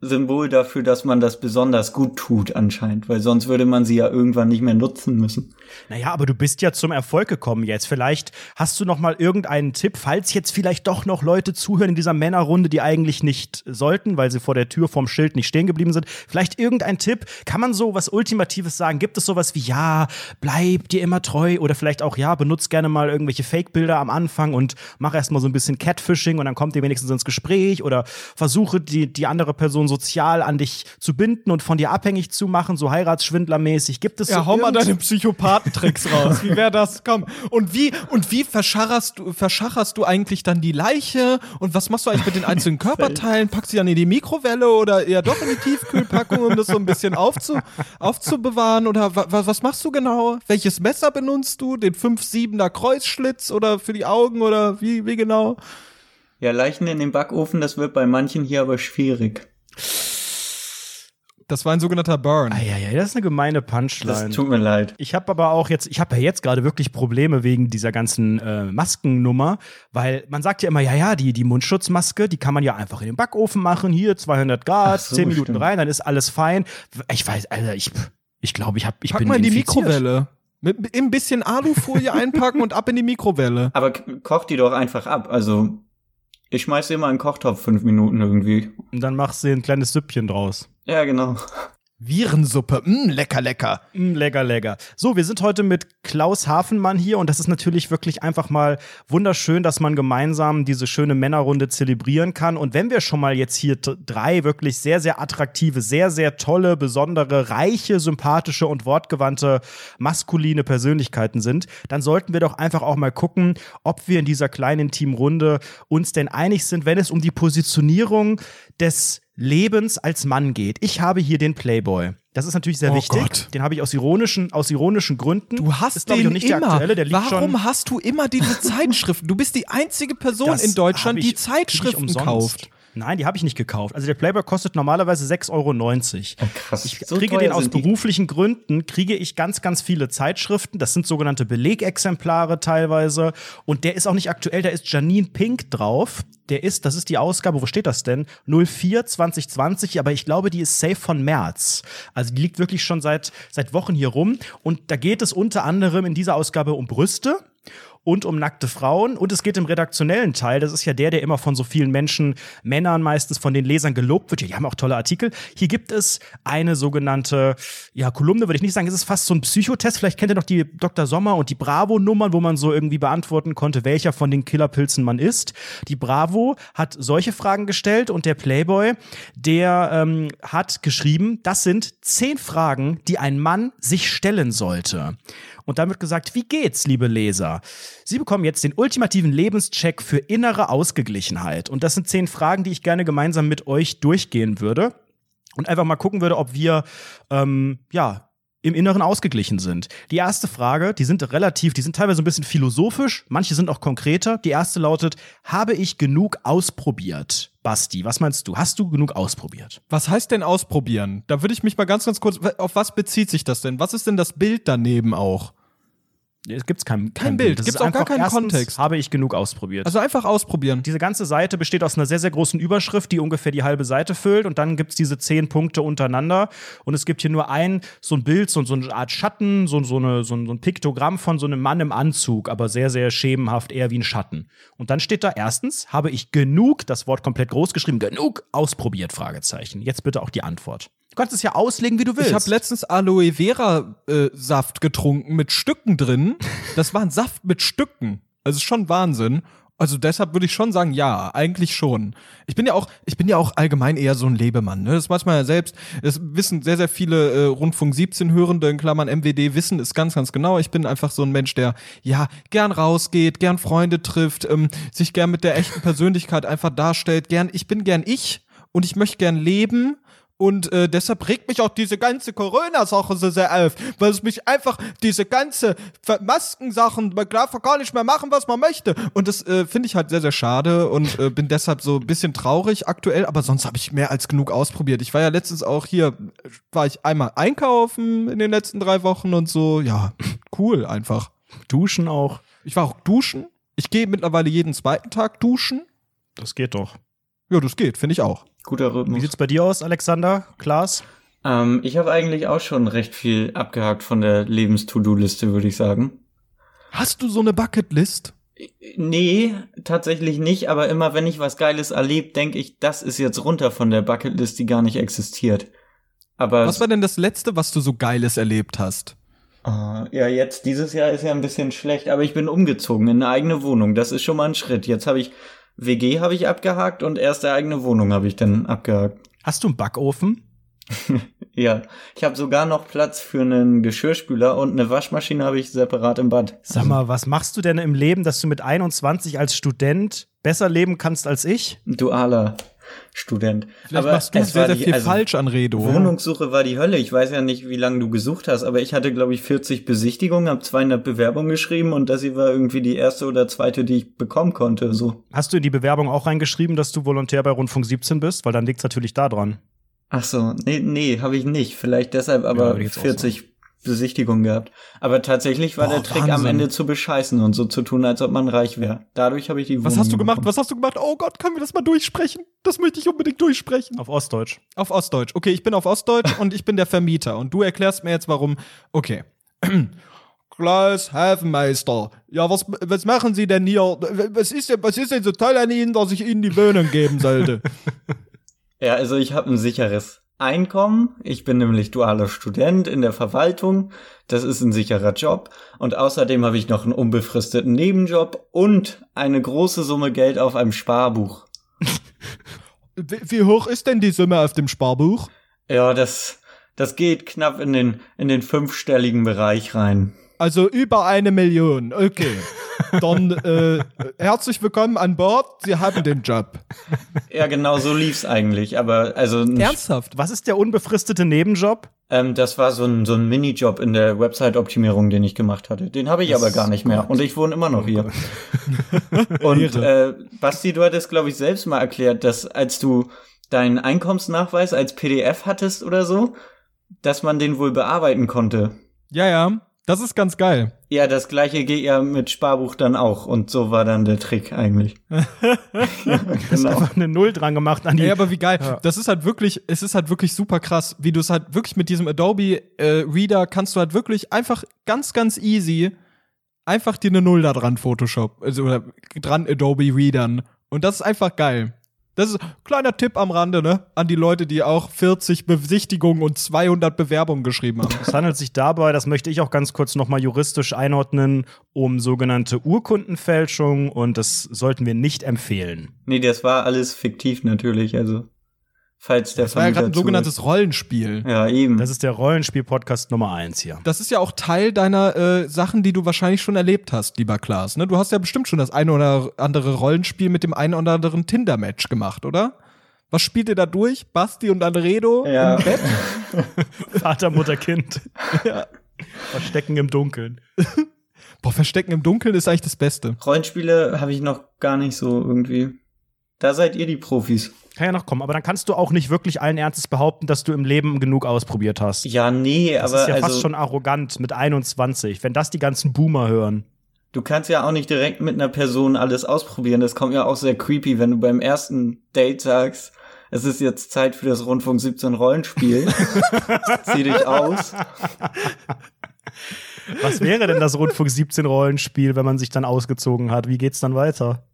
Speaker 3: Symbol dafür, dass man das besonders gut tut anscheinend, weil sonst würde man sie ja irgendwann nicht mehr nutzen müssen.
Speaker 2: Naja, aber du bist ja zum Erfolg gekommen jetzt. Vielleicht hast du noch mal irgendeinen Tipp, falls jetzt vielleicht doch noch Leute zuhören in dieser Männerrunde, die eigentlich nicht sollten, weil sie vor der Tür vorm Schild nicht stehen geblieben sind. Vielleicht irgendein Tipp? Kann man so was Ultimatives sagen? Gibt es sowas wie, ja, bleib dir immer treu oder vielleicht auch, ja, benutzt gerne mal irgendwelche Fake-Bilder am Anfang und mach erstmal so ein bisschen Catfishing und dann kommt ihr wenigstens ins Gespräch oder versuche die, die andere Person sozial an dich zu binden und von dir abhängig zu machen, so heiratsschwindlermäßig. Gibt es
Speaker 1: Ja,
Speaker 2: so
Speaker 1: hau mal deine Psychopathentricks raus. Wie wäre das? Komm. Und wie, und wie verscharrest du, verschacherst du eigentlich dann die Leiche? Und was machst du eigentlich mit den einzelnen Körperteilen? Packst du die dann in die Mikrowelle oder eher doch in die Tiefkühlpackung, um das so ein bisschen aufzu, aufzubewahren? Oder wa, wa, was machst du genau? Welches Messer benutzt du? Den 5-7er Kreuzschlitz oder für die Augen oder wie, wie genau?
Speaker 3: Ja, Leichen in den Backofen, das wird bei manchen hier aber schwierig.
Speaker 1: Das war ein sogenannter Burn.
Speaker 2: Eieiei, das ist eine gemeine
Speaker 3: Das
Speaker 2: Punchline.
Speaker 3: tut mir leid.
Speaker 2: Ich habe aber auch jetzt, ich habe ja jetzt gerade wirklich Probleme wegen dieser ganzen äh, Maskennummer, weil man sagt ja immer, ja, ja, die, die Mundschutzmaske, die kann man ja einfach in den Backofen machen, hier 200 Grad,
Speaker 3: so,
Speaker 2: 10 Minuten
Speaker 3: stimmt.
Speaker 2: rein, dann ist alles fein. Ich weiß, Alter, ich, ich glaube, ich, hab, ich
Speaker 1: Pack
Speaker 2: bin
Speaker 1: mal in die
Speaker 2: infiziert.
Speaker 1: Mikrowelle. Mit, mit ein bisschen Alufolie einpacken und ab in die Mikrowelle.
Speaker 3: Aber koch die doch einfach ab. Also, ich schmeiß immer in den Kochtopf fünf Minuten irgendwie.
Speaker 2: Und dann machst du ein kleines Süppchen draus.
Speaker 3: Ja, genau.
Speaker 1: Virensuppe, mh, lecker, lecker.
Speaker 2: Mm, lecker, lecker. So, wir sind heute mit Klaus Hafenmann hier und das ist natürlich wirklich einfach mal wunderschön, dass man gemeinsam diese schöne Männerrunde zelebrieren kann. Und wenn wir schon mal jetzt hier drei wirklich sehr, sehr attraktive, sehr, sehr tolle, besondere, reiche, sympathische und wortgewandte maskuline Persönlichkeiten sind, dann sollten wir doch einfach auch mal gucken, ob wir in dieser kleinen Teamrunde uns denn einig sind, wenn es um die Positionierung des Lebens als Mann geht. Ich habe hier den Playboy. Das ist natürlich sehr
Speaker 1: Oh
Speaker 2: wichtig.
Speaker 1: Gott.
Speaker 2: Den habe ich aus ironischen, aus ironischen Gründen.
Speaker 1: Du hast
Speaker 2: ist, ich,
Speaker 1: den
Speaker 2: nicht
Speaker 1: immer.
Speaker 2: der aktuelle. Der liegt
Speaker 1: Warum hast du immer diese Zeitschriften? Du bist die einzige Person
Speaker 2: Das
Speaker 1: in Deutschland,
Speaker 2: ich-
Speaker 1: die Zeitschriften
Speaker 2: ich
Speaker 1: kauft.
Speaker 2: Nein, die habe ich nicht gekauft. Also der Playboy kostet normalerweise 6,90 Euro.
Speaker 3: krass.
Speaker 2: Ich
Speaker 3: So
Speaker 2: kriege den aus beruflichen Gründen, kriege ich ganz, ganz viele Zeitschriften. Das sind sogenannte Belegexemplare teilweise. Und der ist auch nicht aktuell, da ist Janine Pink drauf. Der ist, das ist die Ausgabe, wo steht das denn? 04 2020, aber ich glaube, die ist safe von März. Also die liegt wirklich schon seit, seit Wochen hier rum. Und da geht es unter anderem in dieser Ausgabe um Brüste und um nackte Frauen. Und es geht im redaktionellen Teil, das ist ja der, der immer von so vielen Menschen, Männern meistens von den Lesern gelobt wird. Die haben auch tolle Artikel. Hier gibt es eine sogenannte, ja, Kolumne würde ich nicht sagen, es ist fast so ein Psychotest. Vielleicht kennt ihr noch die Dr. Sommer und die Bravo-Nummern, wo man so irgendwie beantworten konnte, welcher von den Killerpilzen man ist. Die Bravo hat solche Fragen gestellt und der Playboy, der ähm, hat geschrieben, das sind zehn Fragen, die ein Mann sich stellen sollte. Und damit gesagt, wie geht's, liebe Leser? Sie bekommen jetzt den ultimativen Lebenscheck für innere Ausgeglichenheit. Und das sind zehn Fragen, die ich gerne gemeinsam mit euch durchgehen würde. Und einfach mal gucken würde, ob wir, ähm, ja, im Inneren ausgeglichen sind. Die erste Frage, die sind relativ, die sind teilweise ein bisschen philosophisch, manche sind auch konkreter. Die erste lautet, habe ich genug ausprobiert? Basti, was meinst du? Hast du genug ausprobiert?
Speaker 1: Was heißt denn ausprobieren? Da würde ich mich mal ganz, ganz kurz, auf was bezieht sich das denn? Was ist denn das Bild daneben auch?
Speaker 2: Es gibt kein,
Speaker 1: Kein Bild,
Speaker 2: Das
Speaker 1: gibt's
Speaker 2: ist
Speaker 1: auch gar keinen
Speaker 2: erstens,
Speaker 1: Kontext.
Speaker 2: Habe ich genug ausprobiert?
Speaker 1: Also einfach ausprobieren.
Speaker 2: Diese ganze Seite besteht aus einer sehr, sehr großen Überschrift, die ungefähr die halbe Seite füllt. Und dann gibt's diese zehn Punkte untereinander. Und es gibt hier nur ein, so ein Bild, so, so eine Art Schatten, so, so, eine, so, ein, so ein Piktogramm von so einem Mann im Anzug, aber sehr, sehr schemenhaft, eher wie ein Schatten. Und dann steht da erstens, habe ich genug, das Wort komplett groß geschrieben, genug ausprobiert, Fragezeichen. Jetzt bitte auch die Antwort. Du kannst es ja auslegen, wie du willst.
Speaker 1: Ich habe letztens Aloe Vera äh, Saft getrunken mit Stücken drin. Das war ein Saft mit Stücken. Also schon Wahnsinn. Also deshalb würde ich schon sagen, ja, eigentlich schon. Ich bin ja auch, ich bin ja auch allgemein eher so ein Lebemann. Ne? Das weiß man ja selbst. Das wissen sehr, sehr viele äh, Rundfunk 17 Hörende in Klammern MWD wissen es ganz, ganz genau. Ich bin einfach so ein Mensch, der ja gern rausgeht, gern Freunde trifft, ähm, sich gern mit der echten Persönlichkeit einfach darstellt. Gern, ich bin gern ich und ich möchte gern leben. Und äh, deshalb regt mich auch diese ganze Corona-Sache so sehr auf, weil es mich einfach diese ganze Maskensachen, man darf gar nicht mehr machen, was man möchte. Und das äh, finde ich halt sehr, sehr schade und äh, bin deshalb so ein bisschen traurig aktuell, aber sonst habe ich mehr als genug ausprobiert. Ich war ja letztens auch hier, war ich einmal einkaufen in den letzten drei Wochen und so, ja, cool einfach.
Speaker 2: duschen auch.
Speaker 1: Ich war auch duschen. Ich gehe mittlerweile jeden zweiten Tag duschen.
Speaker 2: Das geht doch.
Speaker 1: Ja, das geht, finde ich auch.
Speaker 3: Guter
Speaker 2: Wie
Speaker 3: Rhythmus.
Speaker 2: sieht's bei dir aus, Alexander? Klaas?
Speaker 3: Ähm, ich habe eigentlich auch schon recht viel abgehakt von der Lebens-To-Do-Liste, würde ich sagen.
Speaker 1: Hast du so eine Bucketlist?
Speaker 3: Nee, tatsächlich nicht, aber immer wenn ich was Geiles erlebe, denke ich, das ist jetzt runter von der Bucketlist, die gar nicht existiert. Aber
Speaker 1: Was war denn das letzte, was du so Geiles erlebt hast?
Speaker 3: Ah, ja, jetzt dieses Jahr ist ja ein bisschen schlecht, aber ich bin umgezogen in eine eigene Wohnung. Das ist schon mal ein Schritt. Jetzt habe ich WG habe ich abgehakt und erste eigene Wohnung habe ich dann abgehakt.
Speaker 2: Hast du einen Backofen?
Speaker 3: Ja, ich habe sogar noch Platz für einen Geschirrspüler und eine Waschmaschine habe ich separat im Bad.
Speaker 2: Sag mal, was machst du denn im Leben, dass du mit 21 als Student besser leben kannst als ich?
Speaker 3: Dualer Student.
Speaker 1: Vielleicht
Speaker 3: aber
Speaker 1: machst du
Speaker 3: es
Speaker 1: sehr,
Speaker 3: war
Speaker 1: sehr
Speaker 3: die-
Speaker 1: viel
Speaker 3: also
Speaker 1: falsch an Redo.
Speaker 3: Wohnungssuche war die Hölle. Ich weiß ja nicht, wie lange du gesucht hast, aber ich hatte, glaube ich, 40 Besichtigungen, habe 200 Bewerbungen geschrieben und das hier war irgendwie die erste oder zweite, die ich bekommen konnte. So.
Speaker 2: Hast du in die Bewerbung auch reingeschrieben, dass du Volontär bei Rundfunk 17 bist? Weil dann liegt's natürlich da dran.
Speaker 3: Ach so, nee, nee, habe ich nicht. Vielleicht deshalb
Speaker 2: Ja,
Speaker 3: aber
Speaker 2: auch
Speaker 3: 40 Besichtigungen gehabt. Aber tatsächlich war
Speaker 1: Boah,
Speaker 3: der Trick am
Speaker 1: Wahnsinn.
Speaker 3: Ende zu bescheißen und so zu tun, als ob man reich wäre. Dadurch habe ich die
Speaker 1: Was
Speaker 3: Wohnung
Speaker 1: hast du gemacht?
Speaker 3: bekommen.
Speaker 1: Was hast du gemacht? Oh Gott, können wir das mal durchsprechen? Das möchte ich unbedingt durchsprechen.
Speaker 2: Auf Ostdeutsch.
Speaker 1: Auf Ostdeutsch. Okay, ich bin auf Ostdeutsch und ich bin der Vermieter. Und du erklärst mir jetzt, warum. Okay. Klaus Hafenmeister. Ja, was, was machen Sie denn hier? Was ist, denn, was ist denn so toll an Ihnen, dass ich Ihnen die Wohnung geben sollte?
Speaker 3: Ja, also ich habe ein sicheres Einkommen. Ich bin nämlich dualer Student in der Verwaltung. Das ist ein sicherer Job. Und außerdem habe ich noch einen unbefristeten Nebenjob und eine große Summe Geld auf einem Sparbuch.
Speaker 1: Wie, wie hoch ist denn die Summe auf dem Sparbuch?
Speaker 3: Ja, das, das geht knapp in den, in den fünfstelligen Bereich rein.
Speaker 1: Also über eine Million. Okay. Dann äh, herzlich willkommen an Bord. Sie haben den Job.
Speaker 3: Ja, genau so lief's eigentlich. Aber also
Speaker 1: Ernsthaft?
Speaker 2: Was ist der unbefristete Nebenjob?
Speaker 3: Ähm, das war so ein, so ein Minijob in der Website-Optimierung, den ich gemacht hatte. Den habe ich aber gar nicht mehr. Und ich wohne immer noch hier. Und äh, Basti, du hattest, glaube ich, selbst mal erklärt, dass als du deinen Einkommensnachweis als PDF hattest oder so, dass man den wohl bearbeiten konnte.
Speaker 1: Ja, ja. Das ist ganz geil.
Speaker 3: Ja, das gleiche geht ja mit Sparbuch dann auch. Und so war dann der Trick eigentlich. ja,
Speaker 2: Hast
Speaker 3: genau.
Speaker 2: einfach eine Null dran gemacht an die.
Speaker 1: Ja, aber wie geil.
Speaker 2: Ja.
Speaker 1: Das ist halt wirklich, es ist halt wirklich super krass, wie du es halt wirklich mit diesem Adobe äh, Reader kannst du halt wirklich einfach ganz, ganz easy einfach dir eine Null da dran Photoshop, also oder dran Adobe Readern. Und das ist einfach geil. Das ist kleiner Tipp am Rande, ne? An die Leute, die auch 40 Besichtigungen und 200 Bewerbungen geschrieben haben.
Speaker 2: Es handelt sich dabei, das möchte ich auch ganz kurz nochmal juristisch einordnen, um sogenannte Urkundenfälschung und das sollten wir nicht empfehlen.
Speaker 3: Nee, das war alles fiktiv natürlich. Also, falls der
Speaker 1: Das war ja gerade ein sogenanntes Rollenspiel.
Speaker 3: Ja, eben.
Speaker 2: Das ist der Rollenspiel-Podcast Nummer eins hier.
Speaker 1: Das ist ja auch Teil deiner äh, Sachen, die du wahrscheinlich schon erlebt hast, lieber Klaas. Ne? Du hast ja bestimmt schon das eine oder andere Rollenspiel mit dem einen oder anderen Tinder-Match gemacht, oder? Was spielt ihr da durch? Basti und Anredo
Speaker 3: Ja.
Speaker 1: im Bett?
Speaker 2: Vater, Mutter, Kind. Verstecken im Dunkeln.
Speaker 1: Boah, Verstecken im Dunkeln ist eigentlich das Beste.
Speaker 3: Rollenspiele habe ich noch gar nicht so irgendwie. Da seid ihr die Profis.
Speaker 2: Kann ja noch kommen, aber dann kannst du auch nicht wirklich allen Ernstes behaupten, dass du im Leben genug ausprobiert hast.
Speaker 3: Ja, nee,
Speaker 2: Das
Speaker 3: aber
Speaker 2: ist ja
Speaker 3: also,
Speaker 2: fast schon arrogant mit 21, wenn das die ganzen Boomer hören.
Speaker 3: du kannst ja auch nicht direkt mit einer Person alles ausprobieren. Das kommt ja auch sehr creepy, wenn du beim ersten Date sagst, es ist jetzt Zeit für das Rundfunk 17 Rollenspiel. Zieh dich aus.
Speaker 2: Was wäre denn das Rundfunk 17 Rollenspiel, wenn man sich dann ausgezogen hat? Wie geht's dann weiter?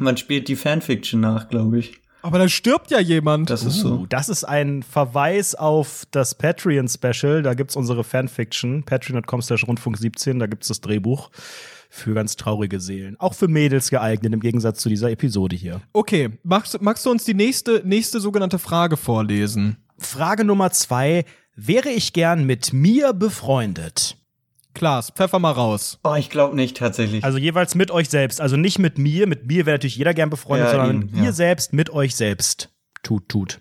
Speaker 3: Man spielt die Fanfiction nach, glaube ich.
Speaker 1: Aber da stirbt ja jemand.
Speaker 3: Das ist
Speaker 2: Uh,
Speaker 3: so.
Speaker 2: das ist ein Verweis auf das Patreon-Special. Da gibt's unsere Fanfiction. Patreon.com slash Rundfunk 17. Da gibt's das Drehbuch für ganz traurige Seelen. Auch für Mädels geeignet, im Gegensatz zu dieser Episode hier.
Speaker 1: Okay, magst, magst du uns die nächste, nächste sogenannte Frage vorlesen?
Speaker 2: Frage Nummer zwei. Wäre ich gern mit mir befreundet?
Speaker 1: Klaas, pfeffer mal raus.
Speaker 3: Oh, ich glaube nicht tatsächlich.
Speaker 2: Also jeweils mit euch selbst. Also nicht mit mir. Mit mir wäre natürlich jeder gern befreundet,
Speaker 3: Ja,
Speaker 2: sondern
Speaker 3: eben,
Speaker 2: ihr
Speaker 3: ja.
Speaker 2: selbst mit euch selbst. Tut, tut.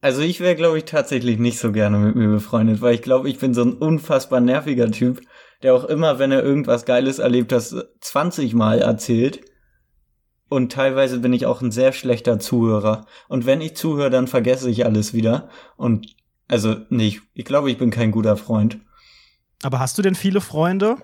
Speaker 3: Also ich wäre, glaube ich, tatsächlich nicht so gerne mit mir befreundet, weil ich glaube, ich bin so ein unfassbar nerviger Typ, der auch immer, wenn er irgendwas Geiles erlebt, das 20 Mal erzählt. Und teilweise bin ich auch ein sehr schlechter Zuhörer. Und wenn ich zuhöre, dann vergesse ich alles wieder. Und also nicht. Ich glaube, ich bin kein guter Freund.
Speaker 2: Aber hast du denn viele Freunde?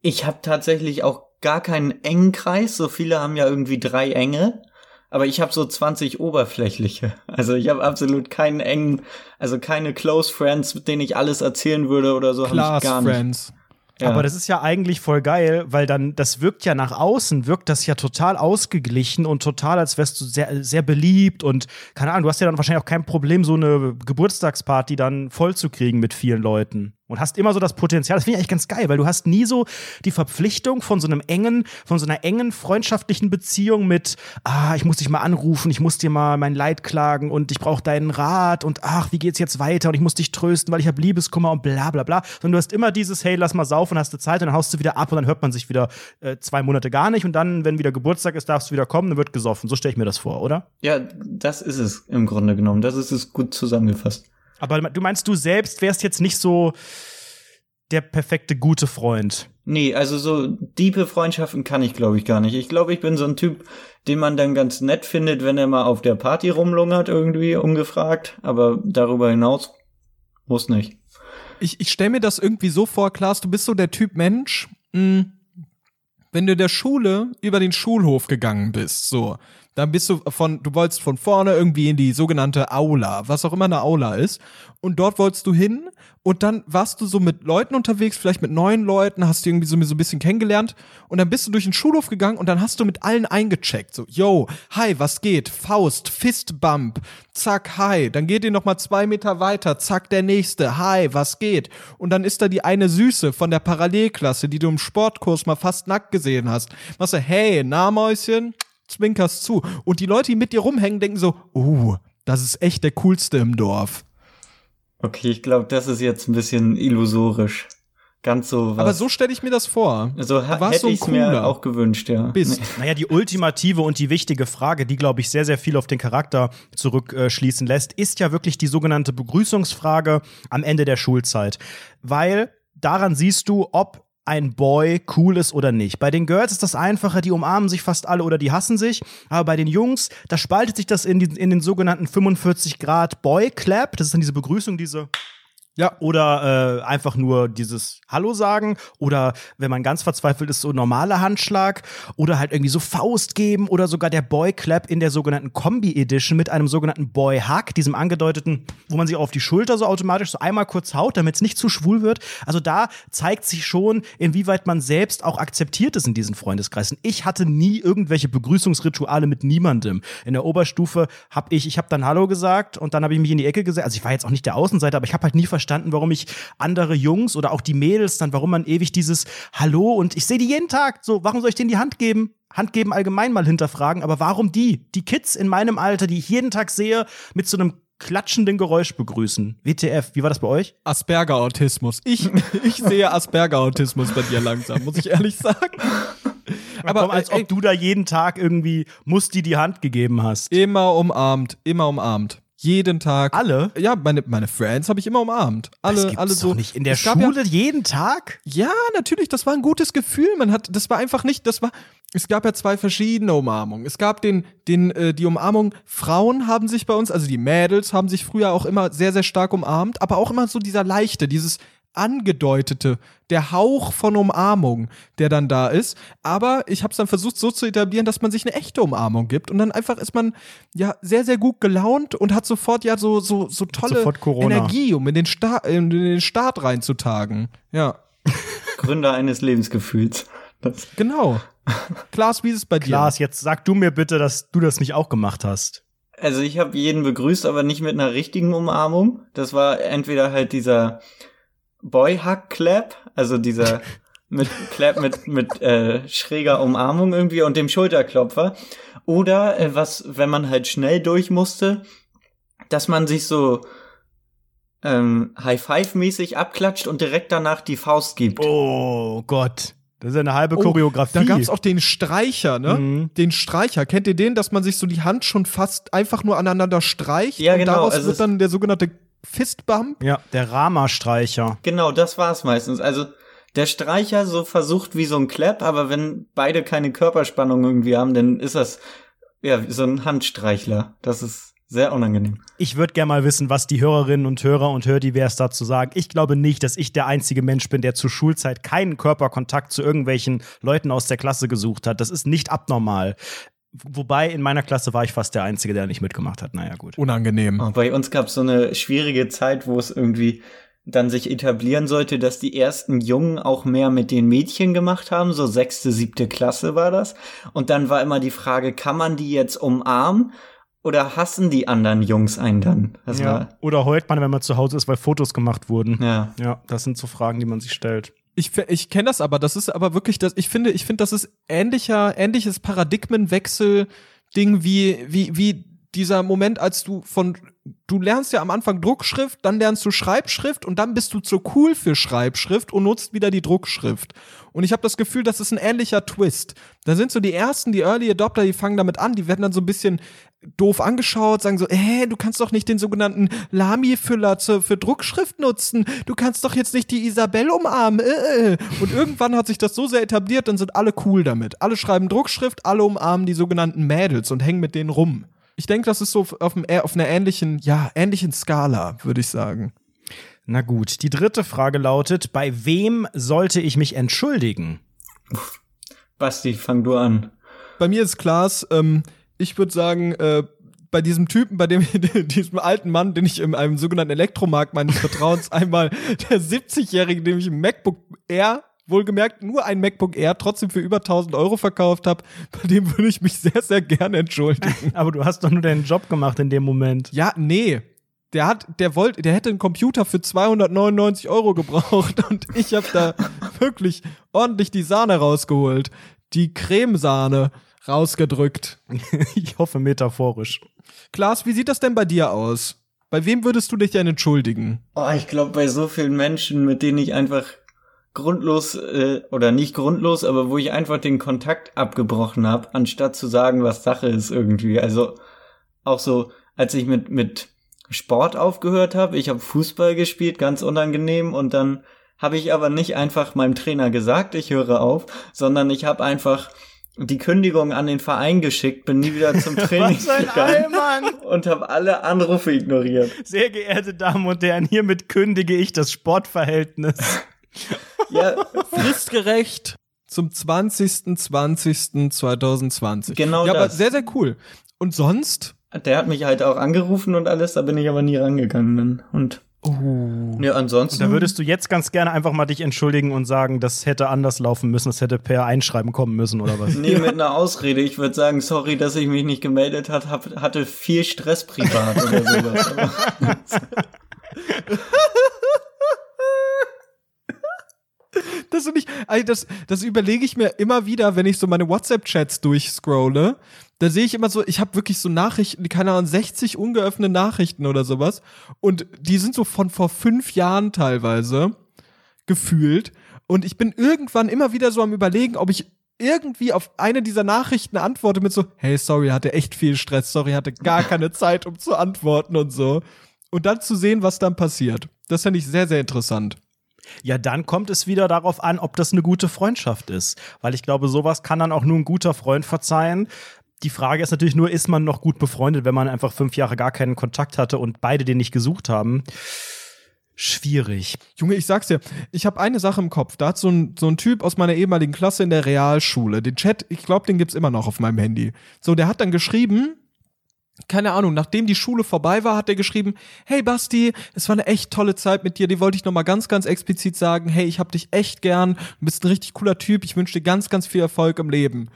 Speaker 3: Ich habe tatsächlich auch gar keinen engen Kreis. So viele haben ja irgendwie drei enge. Aber ich habe so 20 oberflächliche. Also ich habe absolut keinen engen, also keine Close Friends, mit denen ich alles erzählen würde oder so. ich gar nicht.
Speaker 1: Friends.
Speaker 3: Ja.
Speaker 2: Aber das ist ja eigentlich voll geil, weil dann, das wirkt ja nach außen, wirkt das ja total ausgeglichen und total, als wärst du sehr, sehr beliebt und keine Ahnung, du hast ja dann wahrscheinlich auch kein Problem, so eine Geburtstagsparty dann voll zu kriegen mit vielen Leuten. Und hast immer so das Potenzial, das finde ich eigentlich ganz geil, weil du hast nie so die Verpflichtung von so einem engen, von so einer engen freundschaftlichen Beziehung mit, ah, ich muss dich mal anrufen, ich muss dir mal mein Leid klagen und ich brauche deinen Rat und ach, wie geht's jetzt weiter und ich muss dich trösten, weil ich habe Liebeskummer und bla bla bla. Sondern du hast immer dieses, hey, lass mal saufen, hast du Zeit und dann haust du wieder ab und dann hört man sich wieder äh, zwei Monate gar nicht und dann, wenn wieder Geburtstag ist, darfst du wieder kommen, dann wird gesoffen. So stelle ich mir das vor, oder?
Speaker 3: ja, das ist es im Grunde genommen. Das ist es gut zusammengefasst.
Speaker 2: Aber du meinst, du selbst wärst jetzt nicht so der perfekte gute Freund.
Speaker 3: Nee, also so diepe Freundschaften kann ich, glaube ich, gar nicht. Ich glaube, ich bin so ein Typ, den man dann ganz nett findet, wenn er mal auf der Party rumlungert, irgendwie ungefragt. Aber darüber hinaus muss nicht.
Speaker 1: Ich, ich stelle mir das irgendwie so vor, Klaas, du bist so der Typ Mensch, mh, wenn du in der Schule über den Schulhof gegangen bist, so, Dann bist du von, du wolltest von vorne irgendwie in die sogenannte Aula, was auch immer eine Aula ist. Und dort wolltest du hin und dann warst du so mit Leuten unterwegs, vielleicht mit neuen Leuten, hast du irgendwie so, so ein bisschen kennengelernt und dann bist du durch den Schulhof gegangen und dann hast du mit allen eingecheckt. So, yo, hi, was geht? Faust, Fistbump, zack, hi. Dann geht ihr noch mal zwei Meter weiter, zack, der nächste, hi, was geht? Und dann ist da die eine Süße von der Parallelklasse, die du im Sportkurs mal fast nackt gesehen hast. Machst du, hey, na, Mäuschen? Zwinkerst zu. Und die Leute, die mit dir rumhängen, denken so, uh, das ist echt der coolste im Dorf.
Speaker 3: Okay, ich glaube, das ist jetzt ein bisschen illusorisch. Ganz so was.
Speaker 1: Aber so stelle ich mir das vor.
Speaker 3: So
Speaker 1: Du
Speaker 3: ha
Speaker 1: warst
Speaker 3: hätte
Speaker 1: so ein
Speaker 3: ich mir
Speaker 1: Cooler.
Speaker 3: auch gewünscht, ja.
Speaker 1: Bist.
Speaker 2: Naja, die ultimative und die wichtige Frage, die, glaube ich, sehr, sehr viel auf den Charakter zurückschließen lässt, ist ja wirklich die sogenannte Begrüßungsfrage am Ende der Schulzeit. Weil daran siehst du, ob ein Boy cool ist oder nicht. Bei den Girls ist das einfacher, die umarmen sich fast alle oder die hassen sich. Aber bei den Jungs, da spaltet sich das in, die, in den sogenannten 45 Grad Boy Clap. Das ist dann diese Begrüßung, diese
Speaker 1: Ja.
Speaker 2: oder äh, einfach nur dieses Hallo sagen oder wenn man ganz verzweifelt ist, so normaler Handschlag oder halt irgendwie so Faust geben oder sogar der Boy Clap in der sogenannten Kombi Edition mit einem sogenannten Boy Hug, diesem angedeuteten, wo man sich auf die Schulter so automatisch so einmal kurz haut, damit es nicht zu schwul wird. Also da zeigt sich schon, inwieweit man selbst auch akzeptiert ist in diesen Freundeskreisen. Ich hatte nie irgendwelche Begrüßungsrituale mit niemandem. In der Oberstufe habe ich, ich habe dann Hallo gesagt und dann habe ich mich in die Ecke gesetzt. Also ich war jetzt auch nicht der Außenseiter, aber ich habe halt nie verstanden, warum ich andere Jungs oder auch die Mädels dann, warum man ewig dieses Hallo und ich sehe die jeden Tag, so, warum soll ich denen die Hand geben? Hand geben allgemein mal hinterfragen, aber warum die? Die Kids in meinem Alter, die ich jeden Tag sehe, mit so einem klatschenden Geräusch begrüßen. WTF, wie war das bei euch?
Speaker 1: Asperger-Autismus. Ich, ich sehe Asperger-Autismus bei dir langsam, muss ich ehrlich sagen.
Speaker 2: Aber Komm, als
Speaker 1: ey,
Speaker 2: ob du da jeden Tag irgendwie Musti die Hand gegeben hast.
Speaker 1: Immer umarmt, immer umarmt. Jeden Tag.
Speaker 2: Alle?
Speaker 1: Ja, meine, meine Friends habe ich immer umarmt. Alle,
Speaker 2: das gibt's
Speaker 1: alle so.
Speaker 2: doch nicht. In der
Speaker 1: Es
Speaker 2: Schule jeden Tag?
Speaker 1: Ja, ja, natürlich, das war ein gutes Gefühl. Man hat, das war einfach nicht, das war, es gab ja zwei verschiedene Umarmungen. Es gab den, den, äh, die Umarmung, Frauen haben sich bei uns, also die Mädels haben sich früher auch immer sehr, sehr stark umarmt, aber auch immer so dieser leichte, dieses angedeutete, der Hauch von Umarmung, der dann da ist. Aber ich habe es dann versucht so zu etablieren, dass man sich eine echte Umarmung gibt und dann einfach ist man ja sehr sehr gut gelaunt und hat sofort ja so so so tolle. Energie, um in den Start in den Start reinzutagen. Ja,
Speaker 3: Gründer eines Lebensgefühls. Das,
Speaker 1: genau. Klaas, wie ist es bei dir?
Speaker 2: Klaas, jetzt sag du mir bitte, dass du das nicht auch gemacht hast.
Speaker 3: also ich habe jeden begrüßt, aber nicht mit einer richtigen Umarmung. Das war entweder halt dieser Boy-Hug-Clap, also dieser mit Clap mit mit äh, schräger Umarmung irgendwie und dem Schulterklopfer. Oder äh, was, wenn man halt schnell durch musste, dass man sich so ähm, High-Five-mäßig abklatscht und direkt danach die Faust gibt.
Speaker 2: Oh Gott. Das ist ja eine halbe
Speaker 1: Oh,
Speaker 2: Choreografie.
Speaker 1: Da gab's auch den Streicher, ne?
Speaker 2: Mhm.
Speaker 1: Den Streicher. Kennt ihr den, dass man sich so die Hand schon fast einfach nur aneinander streicht?
Speaker 3: Ja,
Speaker 1: und
Speaker 3: genau,
Speaker 1: daraus
Speaker 3: also
Speaker 1: wird dann der sogenannte Fistbump.
Speaker 2: ja, der Rama-Streicher.
Speaker 3: Genau, das war's meistens. Also der Streicher so versucht wie so ein Clap, aber wenn beide keine Körperspannung irgendwie haben, dann ist das ja wie so ein Handstreichler. Das ist sehr unangenehm.
Speaker 2: Ich würde gerne mal wissen, was die Hörerinnen und Hörer und Hördiverse dazu sagen. Ich glaube nicht, dass ich der einzige Mensch bin, der zur Schulzeit keinen Körperkontakt zu irgendwelchen Leuten aus der Klasse gesucht hat. Das ist nicht abnormal. Wobei in meiner Klasse war ich fast der Einzige, der nicht mitgemacht hat. Naja, gut.
Speaker 1: Unangenehm.
Speaker 3: Und bei uns gab es so eine schwierige Zeit, wo es irgendwie dann sich etablieren sollte, dass die ersten Jungen auch mehr mit den Mädchen gemacht haben, so sechste, siebte Klasse war das. Und dann war immer die Frage, kann man die jetzt umarmen oder hassen die anderen Jungs einen dann? Das
Speaker 2: Ja.
Speaker 3: war,
Speaker 2: Oder heult man, wenn man zu Hause ist, weil Fotos gemacht wurden.
Speaker 3: ja.
Speaker 2: Ja, das sind so Fragen, die man sich stellt.
Speaker 1: Ich, ich kenne das aber, das ist aber wirklich das, ich finde, ich finde, das ist ähnlicher, ähnliches Paradigmenwechsel-Ding wie, wie, wie dieser Moment, als du von, du lernst ja am Anfang Druckschrift, dann lernst du Schreibschrift und dann bist du zu cool für Schreibschrift und nutzt wieder die Druckschrift. Und ich habe das Gefühl, das ist ein ähnlicher Twist. Da sind so die ersten, die Early Adopter, die fangen damit an, die werden dann so ein bisschen doof angeschaut, sagen so, äh, du kannst doch nicht den sogenannten Lami-Füller für Druckschrift nutzen. Du kannst doch jetzt nicht die Isabel umarmen. Äh, äh. Und irgendwann hat sich das so sehr etabliert, dann sind alle cool damit. Alle schreiben Druckschrift, alle umarmen die sogenannten Mädels und hängen mit denen rum. Ich denke, das ist so auf, einem, auf einer ähnlichen, ja, ähnlichen Skala, würde ich sagen.
Speaker 2: Na gut, die dritte Frage lautet: Bei wem sollte ich mich entschuldigen?
Speaker 3: Basti, fang du an.
Speaker 1: Bei mir ist Klaas, ähm, ich würde sagen, äh, bei diesem Typen, bei dem, diesem alten Mann, den ich in einem sogenannten Elektromarkt meines Vertrauens einmal, der 70-Jährige, dem ich ein MacBook Air wohlgemerkt nur ein MacBook Air trotzdem für über 1000 Euro verkauft habe, bei dem würde ich mich sehr, sehr gerne entschuldigen.
Speaker 2: Aber du hast doch nur deinen Job gemacht in dem Moment.
Speaker 1: Ja, nee. Der hat, der wollte, der hätte einen Computer für 299 Euro gebraucht und ich habe da wirklich ordentlich die Sahne rausgeholt. Die Cremesahne rausgedrückt.
Speaker 2: ich hoffe metaphorisch.
Speaker 1: Klaas, wie sieht das denn bei dir aus? Bei wem würdest du dich denn entschuldigen?
Speaker 3: Oh, ich glaube, bei so vielen Menschen, mit denen ich einfach grundlos äh, oder nicht grundlos, aber wo ich einfach den Kontakt abgebrochen habe, anstatt zu sagen, was Sache ist irgendwie. Also auch so, als ich mit mit Sport aufgehört habe, ich habe Fußball gespielt, ganz unangenehm und dann habe ich aber nicht einfach meinem Trainer gesagt, ich höre auf, sondern ich habe einfach die Kündigung an den Verein geschickt, bin nie wieder zum Training gegangen
Speaker 2: Allmann.
Speaker 3: und habe alle Anrufe ignoriert.
Speaker 2: Sehr geehrte Damen und Herren, hiermit kündige ich das Sportverhältnis.
Speaker 3: Ja,
Speaker 1: Fristgerecht zum 20.20.2020.
Speaker 3: Genau
Speaker 1: Ja, aber
Speaker 3: das.
Speaker 1: sehr, sehr cool. Und sonst?
Speaker 3: der hat mich halt auch angerufen und alles, da bin ich aber nie rangegangen. Dann. Und
Speaker 1: Oh.
Speaker 3: ja, ansonsten.
Speaker 2: Da würdest du jetzt ganz gerne einfach mal dich entschuldigen und sagen, das hätte anders laufen müssen, das hätte per Einschreiben kommen müssen oder was?
Speaker 3: Nee, mit einer Ausrede. Ich würde sagen, sorry, dass ich mich nicht gemeldet hat, hab, hatte viel Stress privat oder sowas.
Speaker 1: Das, ich, also das, das überlege ich mir immer wieder, wenn ich so meine WhatsApp-Chats durchscrolle. Da sehe ich immer so, ich habe wirklich so Nachrichten, keine Ahnung, 60 ungeöffnete Nachrichten oder sowas. Und die sind so von vor fünf Jahren teilweise gefühlt. Und ich bin irgendwann immer wieder so am überlegen, ob ich irgendwie auf eine dieser Nachrichten antworte mit so, hey, sorry, hatte echt viel Stress, sorry, hatte gar keine Zeit, um zu antworten und so. Und dann zu sehen, was dann passiert. Das fände ich sehr, sehr interessant.
Speaker 2: Ja, dann kommt es wieder darauf an, ob das eine gute Freundschaft ist. Weil ich glaube, sowas kann dann auch nur ein guter Freund verzeihen. Die Frage ist natürlich nur, ist man noch gut befreundet, wenn man einfach fünf Jahre gar keinen Kontakt hatte und beide den nicht gesucht haben? Schwierig.
Speaker 1: Junge, ich sag's dir, ich habe eine Sache im Kopf. Da hat so ein, so ein Typ aus meiner ehemaligen Klasse in der Realschule, den Chat, ich glaube, den gibt's immer noch auf meinem Handy. So, der hat dann geschrieben, keine Ahnung, nachdem die Schule vorbei war, hat er geschrieben, hey Basti, es war eine echt tolle Zeit mit dir, die wollte ich nochmal ganz, ganz explizit sagen, hey, ich hab dich echt gern, du bist ein richtig cooler Typ, ich wünsche dir ganz, ganz viel Erfolg im Leben.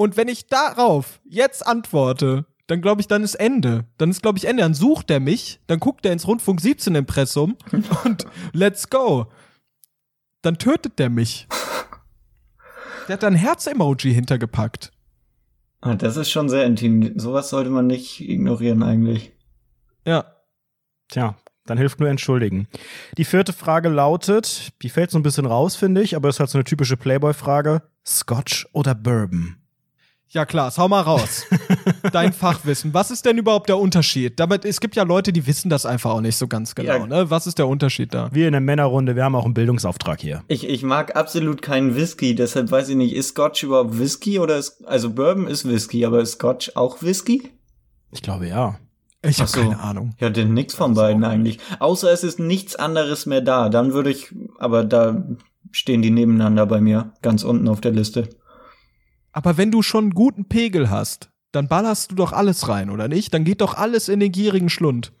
Speaker 1: Und wenn ich darauf jetzt antworte, dann glaube ich, dann ist Ende. Dann ist, glaube ich, Ende. Dann sucht er mich, dann guckt er ins Rundfunk 17 Impressum und let's go. Dann tötet der mich. Der hat da ein Herz-Emoji hintergepackt.
Speaker 3: Ah, das ist schon sehr intim. Sowas sollte man nicht ignorieren eigentlich.
Speaker 1: Ja.
Speaker 2: Tja, dann hilft nur entschuldigen. Die vierte Frage lautet, die fällt so ein bisschen raus, finde ich, aber ist halt so eine typische Playboy-Frage. Scotch oder Bourbon?
Speaker 1: Ja, klar, hau mal raus. Dein Fachwissen. Was ist denn überhaupt der Unterschied? Damit, es gibt ja Leute, die wissen das einfach auch nicht so ganz genau,
Speaker 3: Ja.
Speaker 1: ne? Was ist der Unterschied da?
Speaker 2: Wir in der Männerrunde, wir haben auch einen Bildungsauftrag hier.
Speaker 3: Ich, ich mag absolut keinen Whisky, deshalb weiß ich nicht, ist Scotch überhaupt Whisky oder ist, also Bourbon ist Whisky, aber ist Scotch auch Whisky?
Speaker 2: Ich glaube ja.
Speaker 1: Ich habe
Speaker 3: so.
Speaker 1: keine Ahnung.
Speaker 3: Ja, denn nix von beiden eigentlich. Außer es ist nichts anderes mehr da. Dann würde ich, aber da stehen die nebeneinander bei mir, ganz unten auf der Liste.
Speaker 1: Aber wenn du schon einen guten Pegel hast, dann ballerst du doch alles rein, oder nicht? Dann geht doch alles in den gierigen Schlund.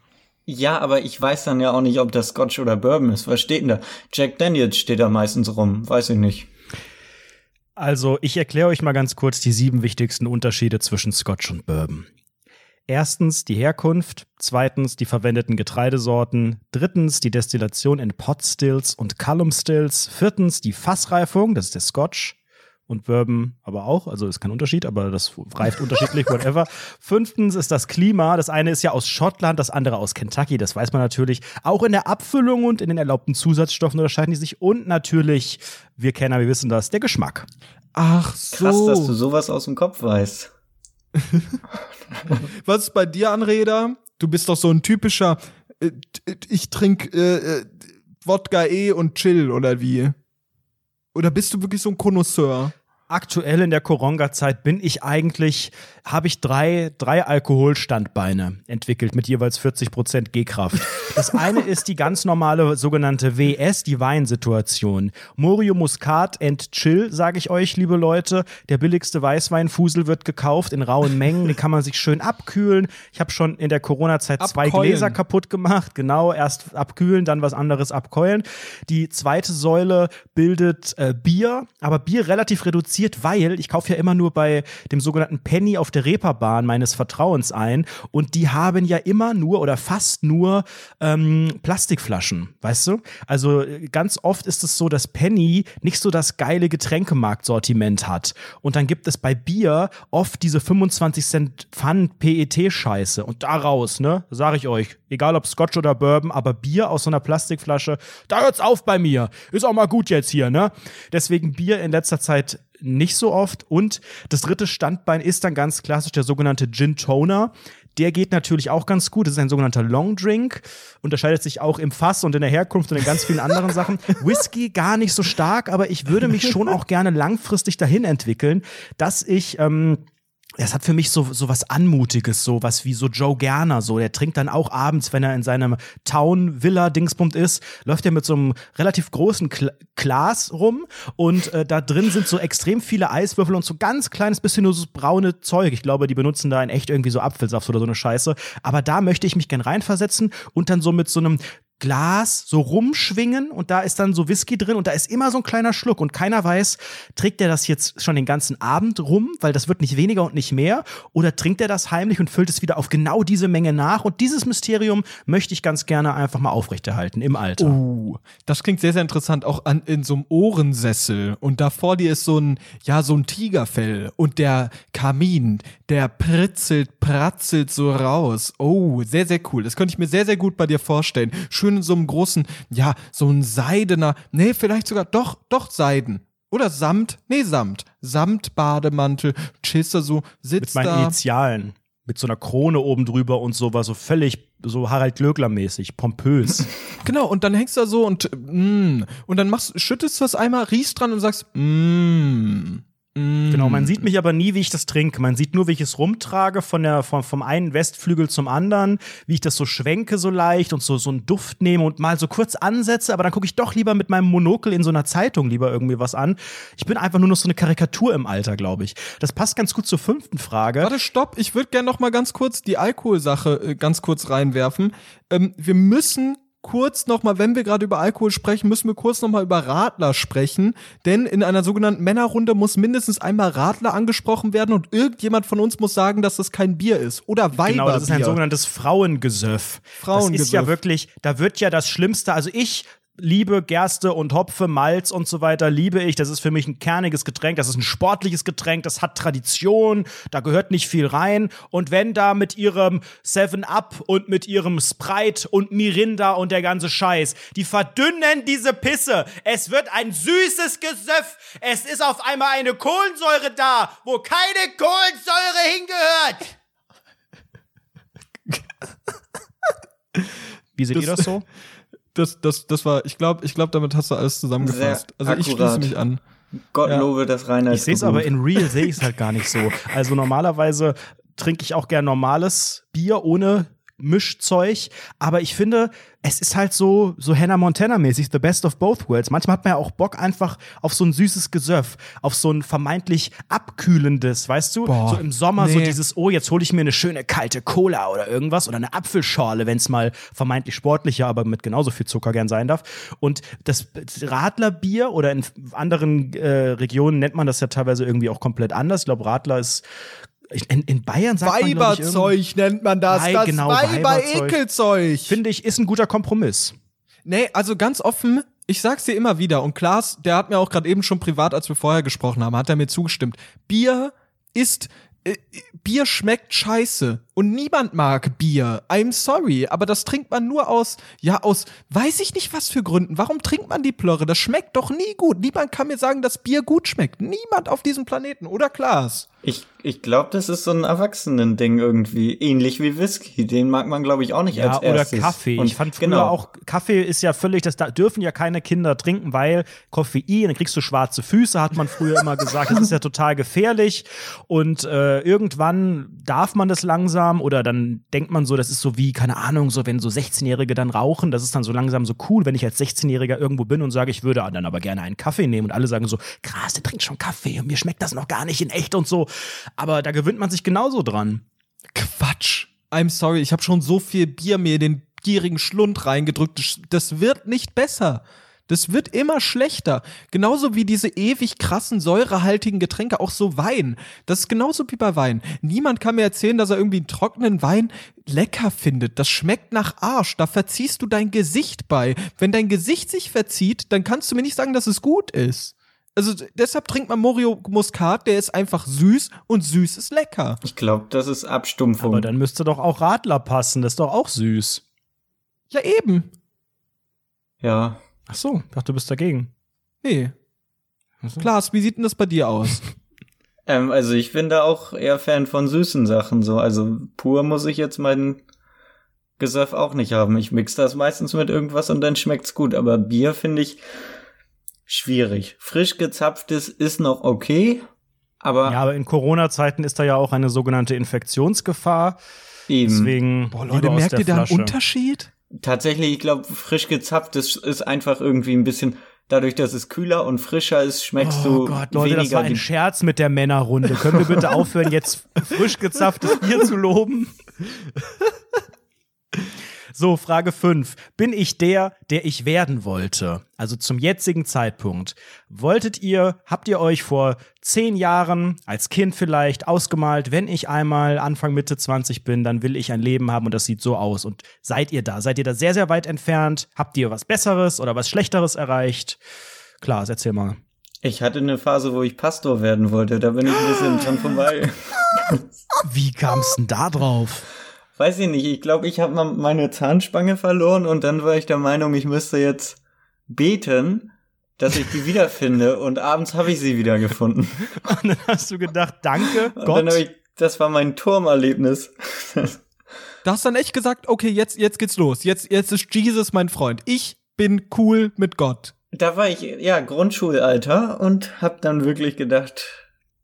Speaker 3: Ja, aber ich weiß dann ja auch nicht, ob das Scotch oder Bourbon ist. Was steht denn da? Jack Daniels steht da meistens rum. Weiß ich nicht.
Speaker 2: Also, ich erkläre euch mal ganz kurz die sieben wichtigsten Unterschiede zwischen Scotch und Bourbon. Erstens die Herkunft, zweitens die verwendeten Getreidesorten, drittens die Destillation in Pot Stills und Column Stills, viertens die Fassreifung, das ist der Scotch und Bourbon aber auch, also ist kein Unterschied, aber das reift unterschiedlich, whatever. Fünftens ist das Klima, das eine ist ja aus Schottland, das andere aus Kentucky, das weiß man natürlich. Auch in der Abfüllung und in den erlaubten Zusatzstoffen unterscheiden die sich und natürlich, wir Kenner, wir wissen das, der Geschmack.
Speaker 1: Ach so.
Speaker 3: Krass, dass du sowas aus dem Kopf weißt.
Speaker 1: Was ist bei dir, Anreda? Du bist doch so ein typischer, äh, ich trinke äh, äh, Wodka E und chill, oder wie? Oder bist du wirklich so ein Connoisseur?
Speaker 2: Aktuell in der Koronga-Zeit bin ich eigentlich, habe ich drei, drei Alkoholstandbeine entwickelt mit jeweils 40 Prozent G-Kraft. Das eine ist die ganz normale sogenannte WS, die Weinsituation. Morio Muscat and Chill, sage ich euch, liebe Leute. Der billigste Weißweinfusel wird gekauft in rauen Mengen. Den kann man sich schön abkühlen. Ich habe schon in der Corona-Zeit zwei. Gläser kaputt gemacht. Genau, erst abkühlen, dann was anderes abkeulen. Die zweite Säule bildet äh, Bier, aber Bier relativ reduziert, weil ich kaufe ja immer nur bei dem sogenannten Penny auf der Reeperbahn meines Vertrauens ein und die haben ja immer nur oder fast nur ähm, Plastikflaschen, weißt du? Also ganz oft ist es so, dass Penny nicht so das geile Getränkemarktsortiment hat und dann gibt es bei Bier oft diese 25 Cent Pfand PET-Scheiße und daraus, ne, sage ich euch, egal ob Scotch oder Bourbon, aber Bier aus so einer Plastikflasche, da hört's auf bei mir. Ist auch mal gut jetzt hier, ne? Deswegen Bier in letzter Zeit nicht so oft. Und das dritte Standbein ist dann ganz klassisch der sogenannte Gin Toner. Der geht natürlich auch ganz gut. Das ist ein sogenannter Long Drink. Unterscheidet sich auch im Fass und in der Herkunft und in ganz vielen anderen Sachen. Whisky gar nicht so stark, aber ich würde mich schon auch gerne langfristig dahin entwickeln, dass ich ähm, es hat für mich so, so was Anmutiges, so was wie so Joe Gerner, so. Der trinkt dann auch abends, wenn er in seinem Town-Villa-Dingsbund ist, läuft er mit so einem relativ großen Glas rum und äh, da drin sind so extrem viele Eiswürfel und so ganz kleines bisschen nur so braune Zeug. Ich glaube, die benutzen da in echt irgendwie so Apfelsaft oder so eine Scheiße. Aber da möchte ich mich gern reinversetzen und dann so mit so einem Glas so rumschwingen und da ist dann so Whisky drin und da ist immer so ein kleiner Schluck und keiner weiß, trägt er das jetzt schon den ganzen Abend rum, weil das wird nicht weniger und nicht mehr oder trinkt er das heimlich und füllt es wieder auf genau diese Menge nach und dieses Mysterium möchte ich ganz gerne einfach mal aufrechterhalten im Alter.
Speaker 1: Uh, das klingt sehr, sehr interessant, auch an, in so einem Ohrensessel. Und da vor dir ist so ein, ja, so ein Tigerfell und der Kamin, der pritzelt, pratzelt so raus. Oh, sehr, sehr cool. Das könnte ich mir sehr, sehr gut bei dir vorstellen. Schön in so einem großen, ja, so ein seidener, nee, vielleicht sogar, doch, doch Seiden. Oder Samt, nee, Samt. Samt-Bademantel, chillst da so,
Speaker 2: Mit
Speaker 1: sitzt
Speaker 2: meinen
Speaker 1: da.
Speaker 2: Initialen. Mit so einer Krone oben drüber und so war so völlig so Harald Glöckler-mäßig, pompös.
Speaker 1: Genau, und dann hängst du da so und, mm, und dann machst, schüttest du das einmal, riechst dran und sagst, mm.
Speaker 2: Genau, man sieht mich aber nie, wie ich das trinke. Man sieht nur, wie ich es rumtrage von der, vom, vom einen Westflügel zum anderen, wie ich das so schwenke so leicht und so, so einen Duft nehme und mal so kurz ansetze, aber dann gucke ich doch lieber mit meinem Monokel in so einer Zeitung lieber irgendwie was an. Ich bin einfach nur noch so eine Karikatur im Alter, glaube ich. Das passt ganz gut zur fünften Frage.
Speaker 1: Warte, stopp. Ich würde gerne noch mal ganz kurz die Alkoholsache äh, ganz kurz reinwerfen. Ähm, wir müssen kurz noch mal, wenn wir gerade über Alkohol sprechen, müssen wir kurz noch mal über Radler sprechen, denn in einer sogenannten Männerrunde muss mindestens einmal Radler angesprochen werden und irgendjemand von uns muss sagen, dass das kein Bier ist oder Weiberbier.
Speaker 2: Genau, das ist ein sogenanntes Frauengesöff. Das ist
Speaker 1: Frauengesöff.
Speaker 2: ja wirklich, da wird ja das Schlimmste, also ich liebe Gerste und Hopfe, Malz und so weiter, liebe ich. Das ist für mich ein kerniges Getränk, das ist ein sportliches Getränk, das hat Tradition, da gehört nicht viel rein. Und wenn da mit ihrem Seven Up und mit ihrem Sprite und Mirinda und der ganze Scheiß, die verdünnen diese Pisse. Es wird ein süßes Gesöff. Es ist auf einmal eine Kohlensäure da, wo keine Kohlensäure hingehört. Wie seht ihr das so?
Speaker 1: Das, das, das war, ich glaube, ich glaube, damit hast du alles zusammengefasst.
Speaker 3: Sehr
Speaker 1: Also ich schließe
Speaker 3: akkurat.
Speaker 1: mich an.
Speaker 3: Gott
Speaker 1: Ja.
Speaker 3: lobe das Reinhard.
Speaker 2: Ich sehe es aber in real sehe ich es halt gar nicht so. Also normalerweise trinke ich auch gern normales Bier ohne Mischzeug, aber ich finde, es ist halt so so Hannah Montana mäßig the best of both worlds. Manchmal hat man ja auch Bock einfach auf so ein süßes Gesöff, auf so ein vermeintlich abkühlendes, weißt du?
Speaker 1: Boah,
Speaker 2: so im Sommer so
Speaker 1: nee.
Speaker 2: dieses oh, jetzt hole ich mir eine schöne kalte Cola oder irgendwas oder eine Apfelschorle, wenn es mal vermeintlich sportlicher, aber mit genauso viel Zucker gern sein darf. Und das Radlerbier oder in anderen äh, Regionen nennt man das ja teilweise irgendwie auch komplett anders. Ich glaube, Radler ist in, in Bayern sagt man
Speaker 1: Weiberzeug nennt man das.
Speaker 2: Wei-
Speaker 1: das
Speaker 2: genau.
Speaker 1: Weiber-Ekelzeug.
Speaker 2: finde ich, ist ein guter Kompromiss.
Speaker 1: Nee, also ganz offen, ich sag's dir immer wieder und Klaas, der hat mir auch gerade eben schon privat, als wir vorher gesprochen haben, hat er mir zugestimmt. Bier ist äh, Bier schmeckt scheiße und niemand mag Bier. I'm sorry, aber das trinkt man nur aus ja aus weiß ich nicht was für Gründen. Warum trinkt man die Plörre? Das schmeckt doch nie gut. Niemand kann mir sagen, dass Bier gut schmeckt. Niemand auf diesem Planeten oder Klaas.
Speaker 3: Ich ich glaube, das ist so ein Erwachsenen-Ding irgendwie. Ähnlich wie Whisky. Den mag man, glaube ich, auch nicht
Speaker 2: Ja,
Speaker 3: als
Speaker 2: oder
Speaker 3: erstes.
Speaker 2: Kaffee.
Speaker 3: Und
Speaker 2: ich fand früher
Speaker 3: genau.
Speaker 2: auch, Kaffee ist ja völlig, das da dürfen ja keine Kinder trinken, weil Koffein, dann kriegst du schwarze Füße, hat man früher immer gesagt. Das ist ja total gefährlich. Und äh, irgendwann darf man das langsam oder dann denkt man so, das ist so wie, keine Ahnung, so wenn so 16-Jährige dann rauchen, das ist dann so langsam so cool, wenn ich als 16-Jähriger irgendwo bin und sage, ich würde dann aber gerne einen Kaffee nehmen und alle sagen so, krass, der trinkt schon Kaffee und mir schmeckt das noch gar nicht in echt und so. Aber da gewöhnt man sich genauso dran.
Speaker 1: Quatsch. I'm sorry, ich habe schon so viel Bier mir in den gierigen Schlund reingedrückt. Das wird nicht besser. Das wird immer schlechter. Genauso wie diese ewig krassen, säurehaltigen Getränke, auch so Wein. Das ist genauso wie bei Wein. Niemand kann mir erzählen, dass er irgendwie einen trockenen Wein lecker findet. Das schmeckt nach Arsch. Da verziehst du dein Gesicht bei. Wenn dein Gesicht sich verzieht, dann kannst du mir nicht sagen, dass es gut ist. Also deshalb trinkt man Morio Muscat, der ist einfach süß und süß ist lecker.
Speaker 3: Ich glaube, das ist Abstumpfung.
Speaker 2: Aber dann müsste doch auch Radler passen, das ist doch auch süß.
Speaker 1: Ja, eben.
Speaker 3: ja.
Speaker 2: Ach so, ich dachte, du bist dagegen.
Speaker 1: Nee.
Speaker 2: So.
Speaker 1: Klaas, wie sieht denn das bei dir aus?
Speaker 3: Ähm, also ich bin da auch eher Fan von süßen Sachen so. Also pur muss ich jetzt meinen Gesöff auch nicht haben. Ich mix das meistens mit irgendwas und dann schmeckt's gut. Aber Bier finde ich schwierig. Frisch gezapftes ist noch okay, aber
Speaker 2: Ja, aber in Corona-Zeiten ist da ja auch eine sogenannte Infektionsgefahr.
Speaker 3: eben.
Speaker 2: Deswegen.
Speaker 1: Boah, Leute, merkt ihr da einen. Unterschied?
Speaker 3: Tatsächlich, ich glaube, frisch gezapftes ist einfach irgendwie ein bisschen, dadurch, dass es kühler und frischer ist, schmeckst
Speaker 2: Oh
Speaker 3: du
Speaker 2: Gott, Leute, das
Speaker 3: weniger
Speaker 2: war ein Scherz mit der Männerrunde. Können wir bitte aufhören, jetzt frisch gezapftes Bier zu loben? So, Frage 5. Bin ich der, der ich werden wollte? Also zum jetzigen Zeitpunkt. Wolltet ihr, habt ihr euch vor zehn Jahren, als Kind vielleicht, ausgemalt, wenn ich einmal Anfang, Mitte 20 bin, dann will ich ein Leben haben und das sieht so aus. Und seid ihr da? Seid ihr da sehr, sehr weit entfernt? Habt ihr was Besseres oder was Schlechteres erreicht? Klaas, erzähl mal.
Speaker 3: Ich hatte eine Phase, wo ich Pastor werden wollte. Da bin ich ein bisschen dran vorbei.
Speaker 2: Wie kam's denn da drauf?
Speaker 3: Weiß ich nicht. Ich glaube, ich habe mal meine Zahnspange verloren und dann war ich der Meinung, ich müsste jetzt beten, dass ich die wiederfinde. Und abends habe ich sie wieder gefunden.
Speaker 2: Und dann hast du gedacht, danke,
Speaker 3: Und
Speaker 2: Gott.
Speaker 3: ich, das war mein Turmerlebnis.
Speaker 1: Da hast du dann echt gesagt, okay, jetzt, jetzt geht's los. Jetzt, jetzt ist Jesus mein Freund. Ich bin cool mit Gott.
Speaker 3: Da war ich, ja, Grundschulalter und hab dann wirklich gedacht,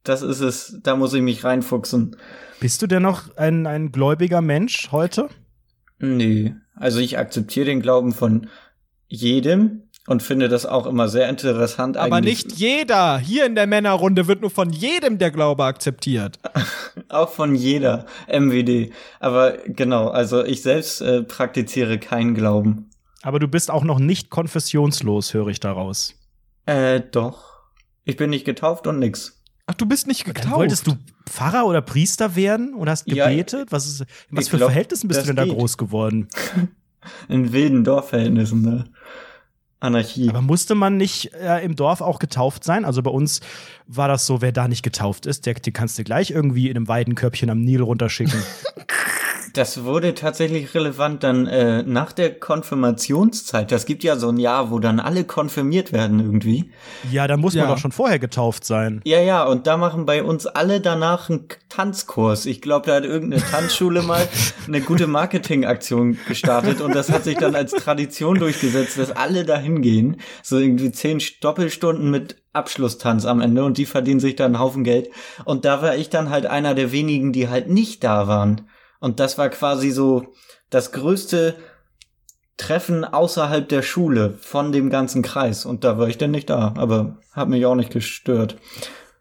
Speaker 3: das ist es, da muss ich mich reinfuchsen.
Speaker 2: Bist du denn noch ein, ein gläubiger Mensch heute?
Speaker 3: Nee, also ich akzeptiere den Glauben von jedem und finde das auch immer sehr interessant.
Speaker 1: Aber
Speaker 3: eigentlich.
Speaker 1: nicht jeder. Hier in der Männerrunde wird nur von jedem der Glaube akzeptiert.
Speaker 3: Auch von jeder MWD. Aber genau, also ich selbst äh, praktiziere keinen Glauben.
Speaker 2: Aber du bist auch noch nicht konfessionslos, höre ich daraus.
Speaker 3: Äh, doch. Ich bin nicht getauft und nix.
Speaker 1: Ach, du bist nicht
Speaker 2: Dann
Speaker 1: getauft.
Speaker 2: wolltest du Pfarrer oder Priester werden und hast
Speaker 3: Ja,
Speaker 2: gebetet? was ist, in was für
Speaker 3: glaub,
Speaker 2: Verhältnissen bist du denn da
Speaker 3: geht.
Speaker 2: groß geworden?
Speaker 3: In wilden Dorfverhältnissen, ne? Anarchie.
Speaker 2: Aber musste man nicht äh, im Dorf auch getauft sein? Also bei uns war das so, wer da nicht getauft ist, der, den kannst du gleich irgendwie in einem Weidenkörbchen am Nil runterschicken.
Speaker 3: Das wurde tatsächlich relevant dann äh, nach der Konfirmationszeit. Das gibt ja so ein Jahr, wo dann alle konfirmiert werden irgendwie.
Speaker 2: ja, da muss man
Speaker 1: Ja.
Speaker 2: doch schon vorher getauft sein.
Speaker 3: Ja, ja, und da machen bei uns alle danach einen Tanzkurs. Ich glaube, da hat irgendeine Tanzschule mal eine gute Marketingaktion gestartet und das hat sich dann als Tradition durchgesetzt, dass alle dahin gehen. So irgendwie zehn Doppelstunden mit Abschlusstanz am Ende und die verdienen sich dann einen Haufen Geld. Und da war ich dann halt einer der wenigen, die halt nicht da waren. Und das war quasi so das größte Treffen außerhalb der Schule von dem ganzen Kreis. Und da war ich dann nicht da, aber hat mich auch nicht gestört.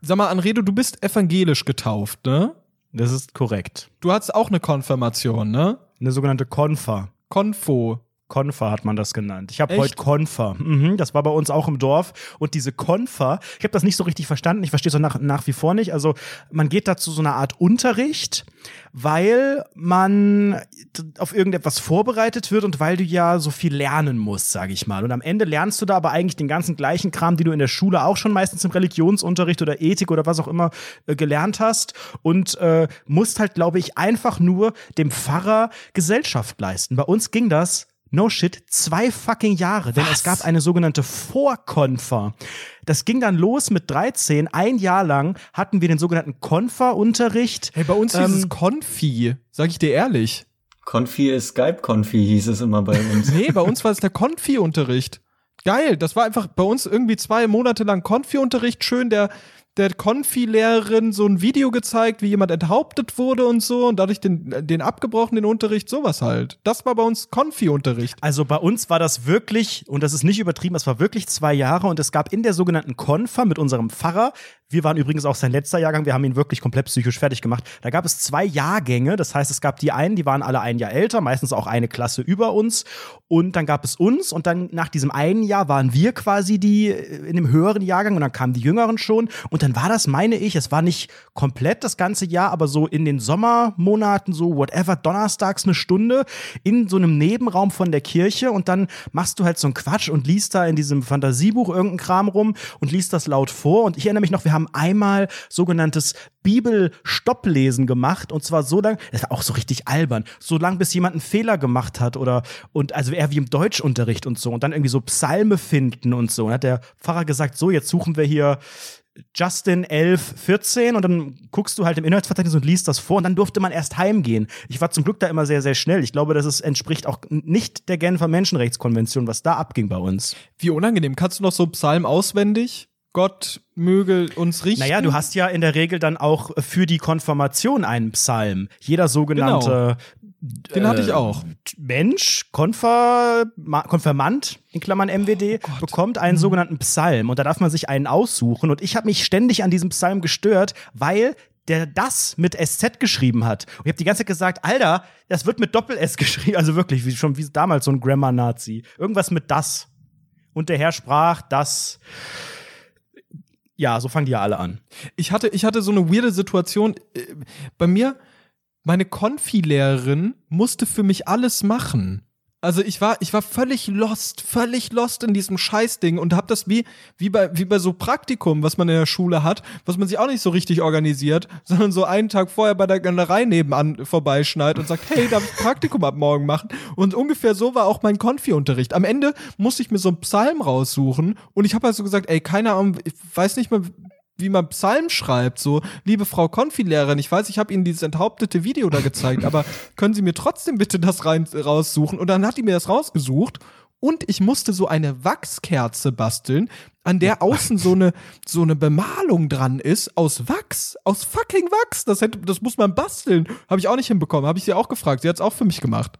Speaker 1: Sag mal, Anredo, du bist evangelisch getauft, ne?
Speaker 2: Das ist korrekt.
Speaker 1: Du hattest auch eine Konfirmation, ne?
Speaker 2: Eine sogenannte Konfa.
Speaker 1: Konfo.
Speaker 2: Konfa hat man das genannt. Ich habe heute Konfa. Mhm, das war bei uns auch im Dorf. Und diese Konfa, ich habe das nicht so richtig verstanden. Ich verstehe es auch nach, nach wie vor nicht. Also man geht da zu so einer Art Unterricht, weil man auf irgendetwas vorbereitet wird und weil du ja so viel lernen musst, sage ich mal. Und am Ende lernst du da aber eigentlich den ganzen gleichen Kram, den du in der Schule auch schon meistens im Religionsunterricht oder Ethik oder was auch immer äh, gelernt hast. Und äh, musst halt, glaube ich, einfach nur dem Pfarrer Gesellschaft leisten. Bei uns ging das No shit, zwei fucking Jahre, denn es gab eine sogenannte Vorkonfer. Das ging dann los mit 13. Ein Jahr lang hatten wir den sogenannten Konfer-Unterricht.
Speaker 1: Hey, bei uns hieß
Speaker 2: Ähm,
Speaker 1: es Konfi, sag ich dir ehrlich.
Speaker 3: Konfi ist Skype-Konfi, hieß es immer bei uns.
Speaker 1: Nee, bei uns war es der Konfi-Unterricht. Geil, das war einfach bei uns irgendwie zwei Monate lang Konfi-Unterricht. Schön der, der Konfi-Lehrerin so ein Video gezeigt, wie jemand enthauptet wurde und so und dadurch den, den abgebrochenen Unterricht, sowas halt. Das war bei uns Konfi-Unterricht.
Speaker 2: Also bei uns war das wirklich, und das ist nicht übertrieben, es war wirklich zwei Jahre und es gab in der sogenannten Konfer mit unserem Pfarrer, wir waren übrigens auch sein letzter Jahrgang, wir haben ihn wirklich komplett psychisch fertig gemacht. Da gab es zwei Jahrgänge, das heißt, es gab die einen, die waren alle ein Jahr älter, meistens auch eine Klasse über uns. Und dann gab es uns und dann nach diesem einen Jahr waren wir quasi die äh, in dem höheren Jahrgang und dann kamen die Jüngeren schon. Und dann war das, meine ich, es war nicht komplett das ganze Jahr, aber so in den Sommermonaten, so whatever, donnerstags eine Stunde in so einem Nebenraum von der Kirche und dann machst du halt so einen Quatsch und liest da in diesem Fantasiebuch irgendeinen Kram rum und liest das laut vor. Und ich erinnere mich noch, wir haben einmal sogenanntes Bibel-Stopplesen gemacht und zwar so lang, das war auch so richtig albern, so lang, bis jemand einen Fehler gemacht hat oder und also eher wie im Deutschunterricht und so und dann irgendwie so Psalme finden und so. Und hat der Pfarrer gesagt, so, jetzt suchen wir hier Justin 11, 14 und dann guckst du halt im Inhaltsverzeichnis und liest das vor und dann durfte man erst heimgehen. Ich war zum Glück da immer sehr, sehr schnell. Ich glaube, das entspricht auch nicht der Genfer Menschenrechtskonvention, was da abging bei uns.
Speaker 1: Wie unangenehm. Kannst du noch so Psalm auswendig? Gott möge uns richten.
Speaker 2: Naja, du hast ja in der Regel dann auch für die Konfirmation einen Psalm. Jeder sogenannte
Speaker 1: Den hatte ich auch.
Speaker 2: Mensch, Konfer, Ma- Konfirmand, in Klammern MWD, bekommt einen sogenannten Psalm und da darf man sich einen aussuchen und ich habe mich ständig an diesem Psalm gestört, weil der das mit SZ geschrieben hat. Und ich habe die ganze Zeit gesagt, Alter, das wird mit Doppel-S geschrieben, also wirklich, wie schon wie damals so ein Grammar-Nazi. Irgendwas mit das. Und der Herr sprach, das. Ja, so fangen die ja alle an.
Speaker 1: Ich hatte, ich hatte so eine weirde Situation. Äh, Bei mir, meine Konfi-Lehrerin musste für mich alles machen. Also ich war, ich war völlig lost, völlig lost in diesem Scheißding und hab das wie, wie bei, wie bei so Praktikum, was man in der Schule hat, was man sich auch nicht so richtig organisiert, sondern so einen Tag vorher bei der Galerie nebenan vorbeischneit und sagt, hey, darf ich Praktikum ab morgen machen? Und ungefähr so war auch mein Konfi-Unterricht. Am Ende musste ich mir so einen Psalm raussuchen und ich habe halt so gesagt, ey, keine Ahnung, ich weiß nicht mal, wie man Psalm schreibt, so, liebe Frau Konfilehrerin, ich weiß, ich habe Ihnen dieses enthauptete Video da gezeigt, aber können Sie mir trotzdem bitte das rein, raussuchen? Und dann hat die mir das rausgesucht und ich musste so eine Wachskerze basteln, an der außen so eine, so eine Bemalung dran ist aus Wachs, aus fucking Wachs. Das, hätte, das muss man basteln. Habe ich auch nicht hinbekommen. Habe ich sie auch gefragt. Sie hat es auch für mich gemacht.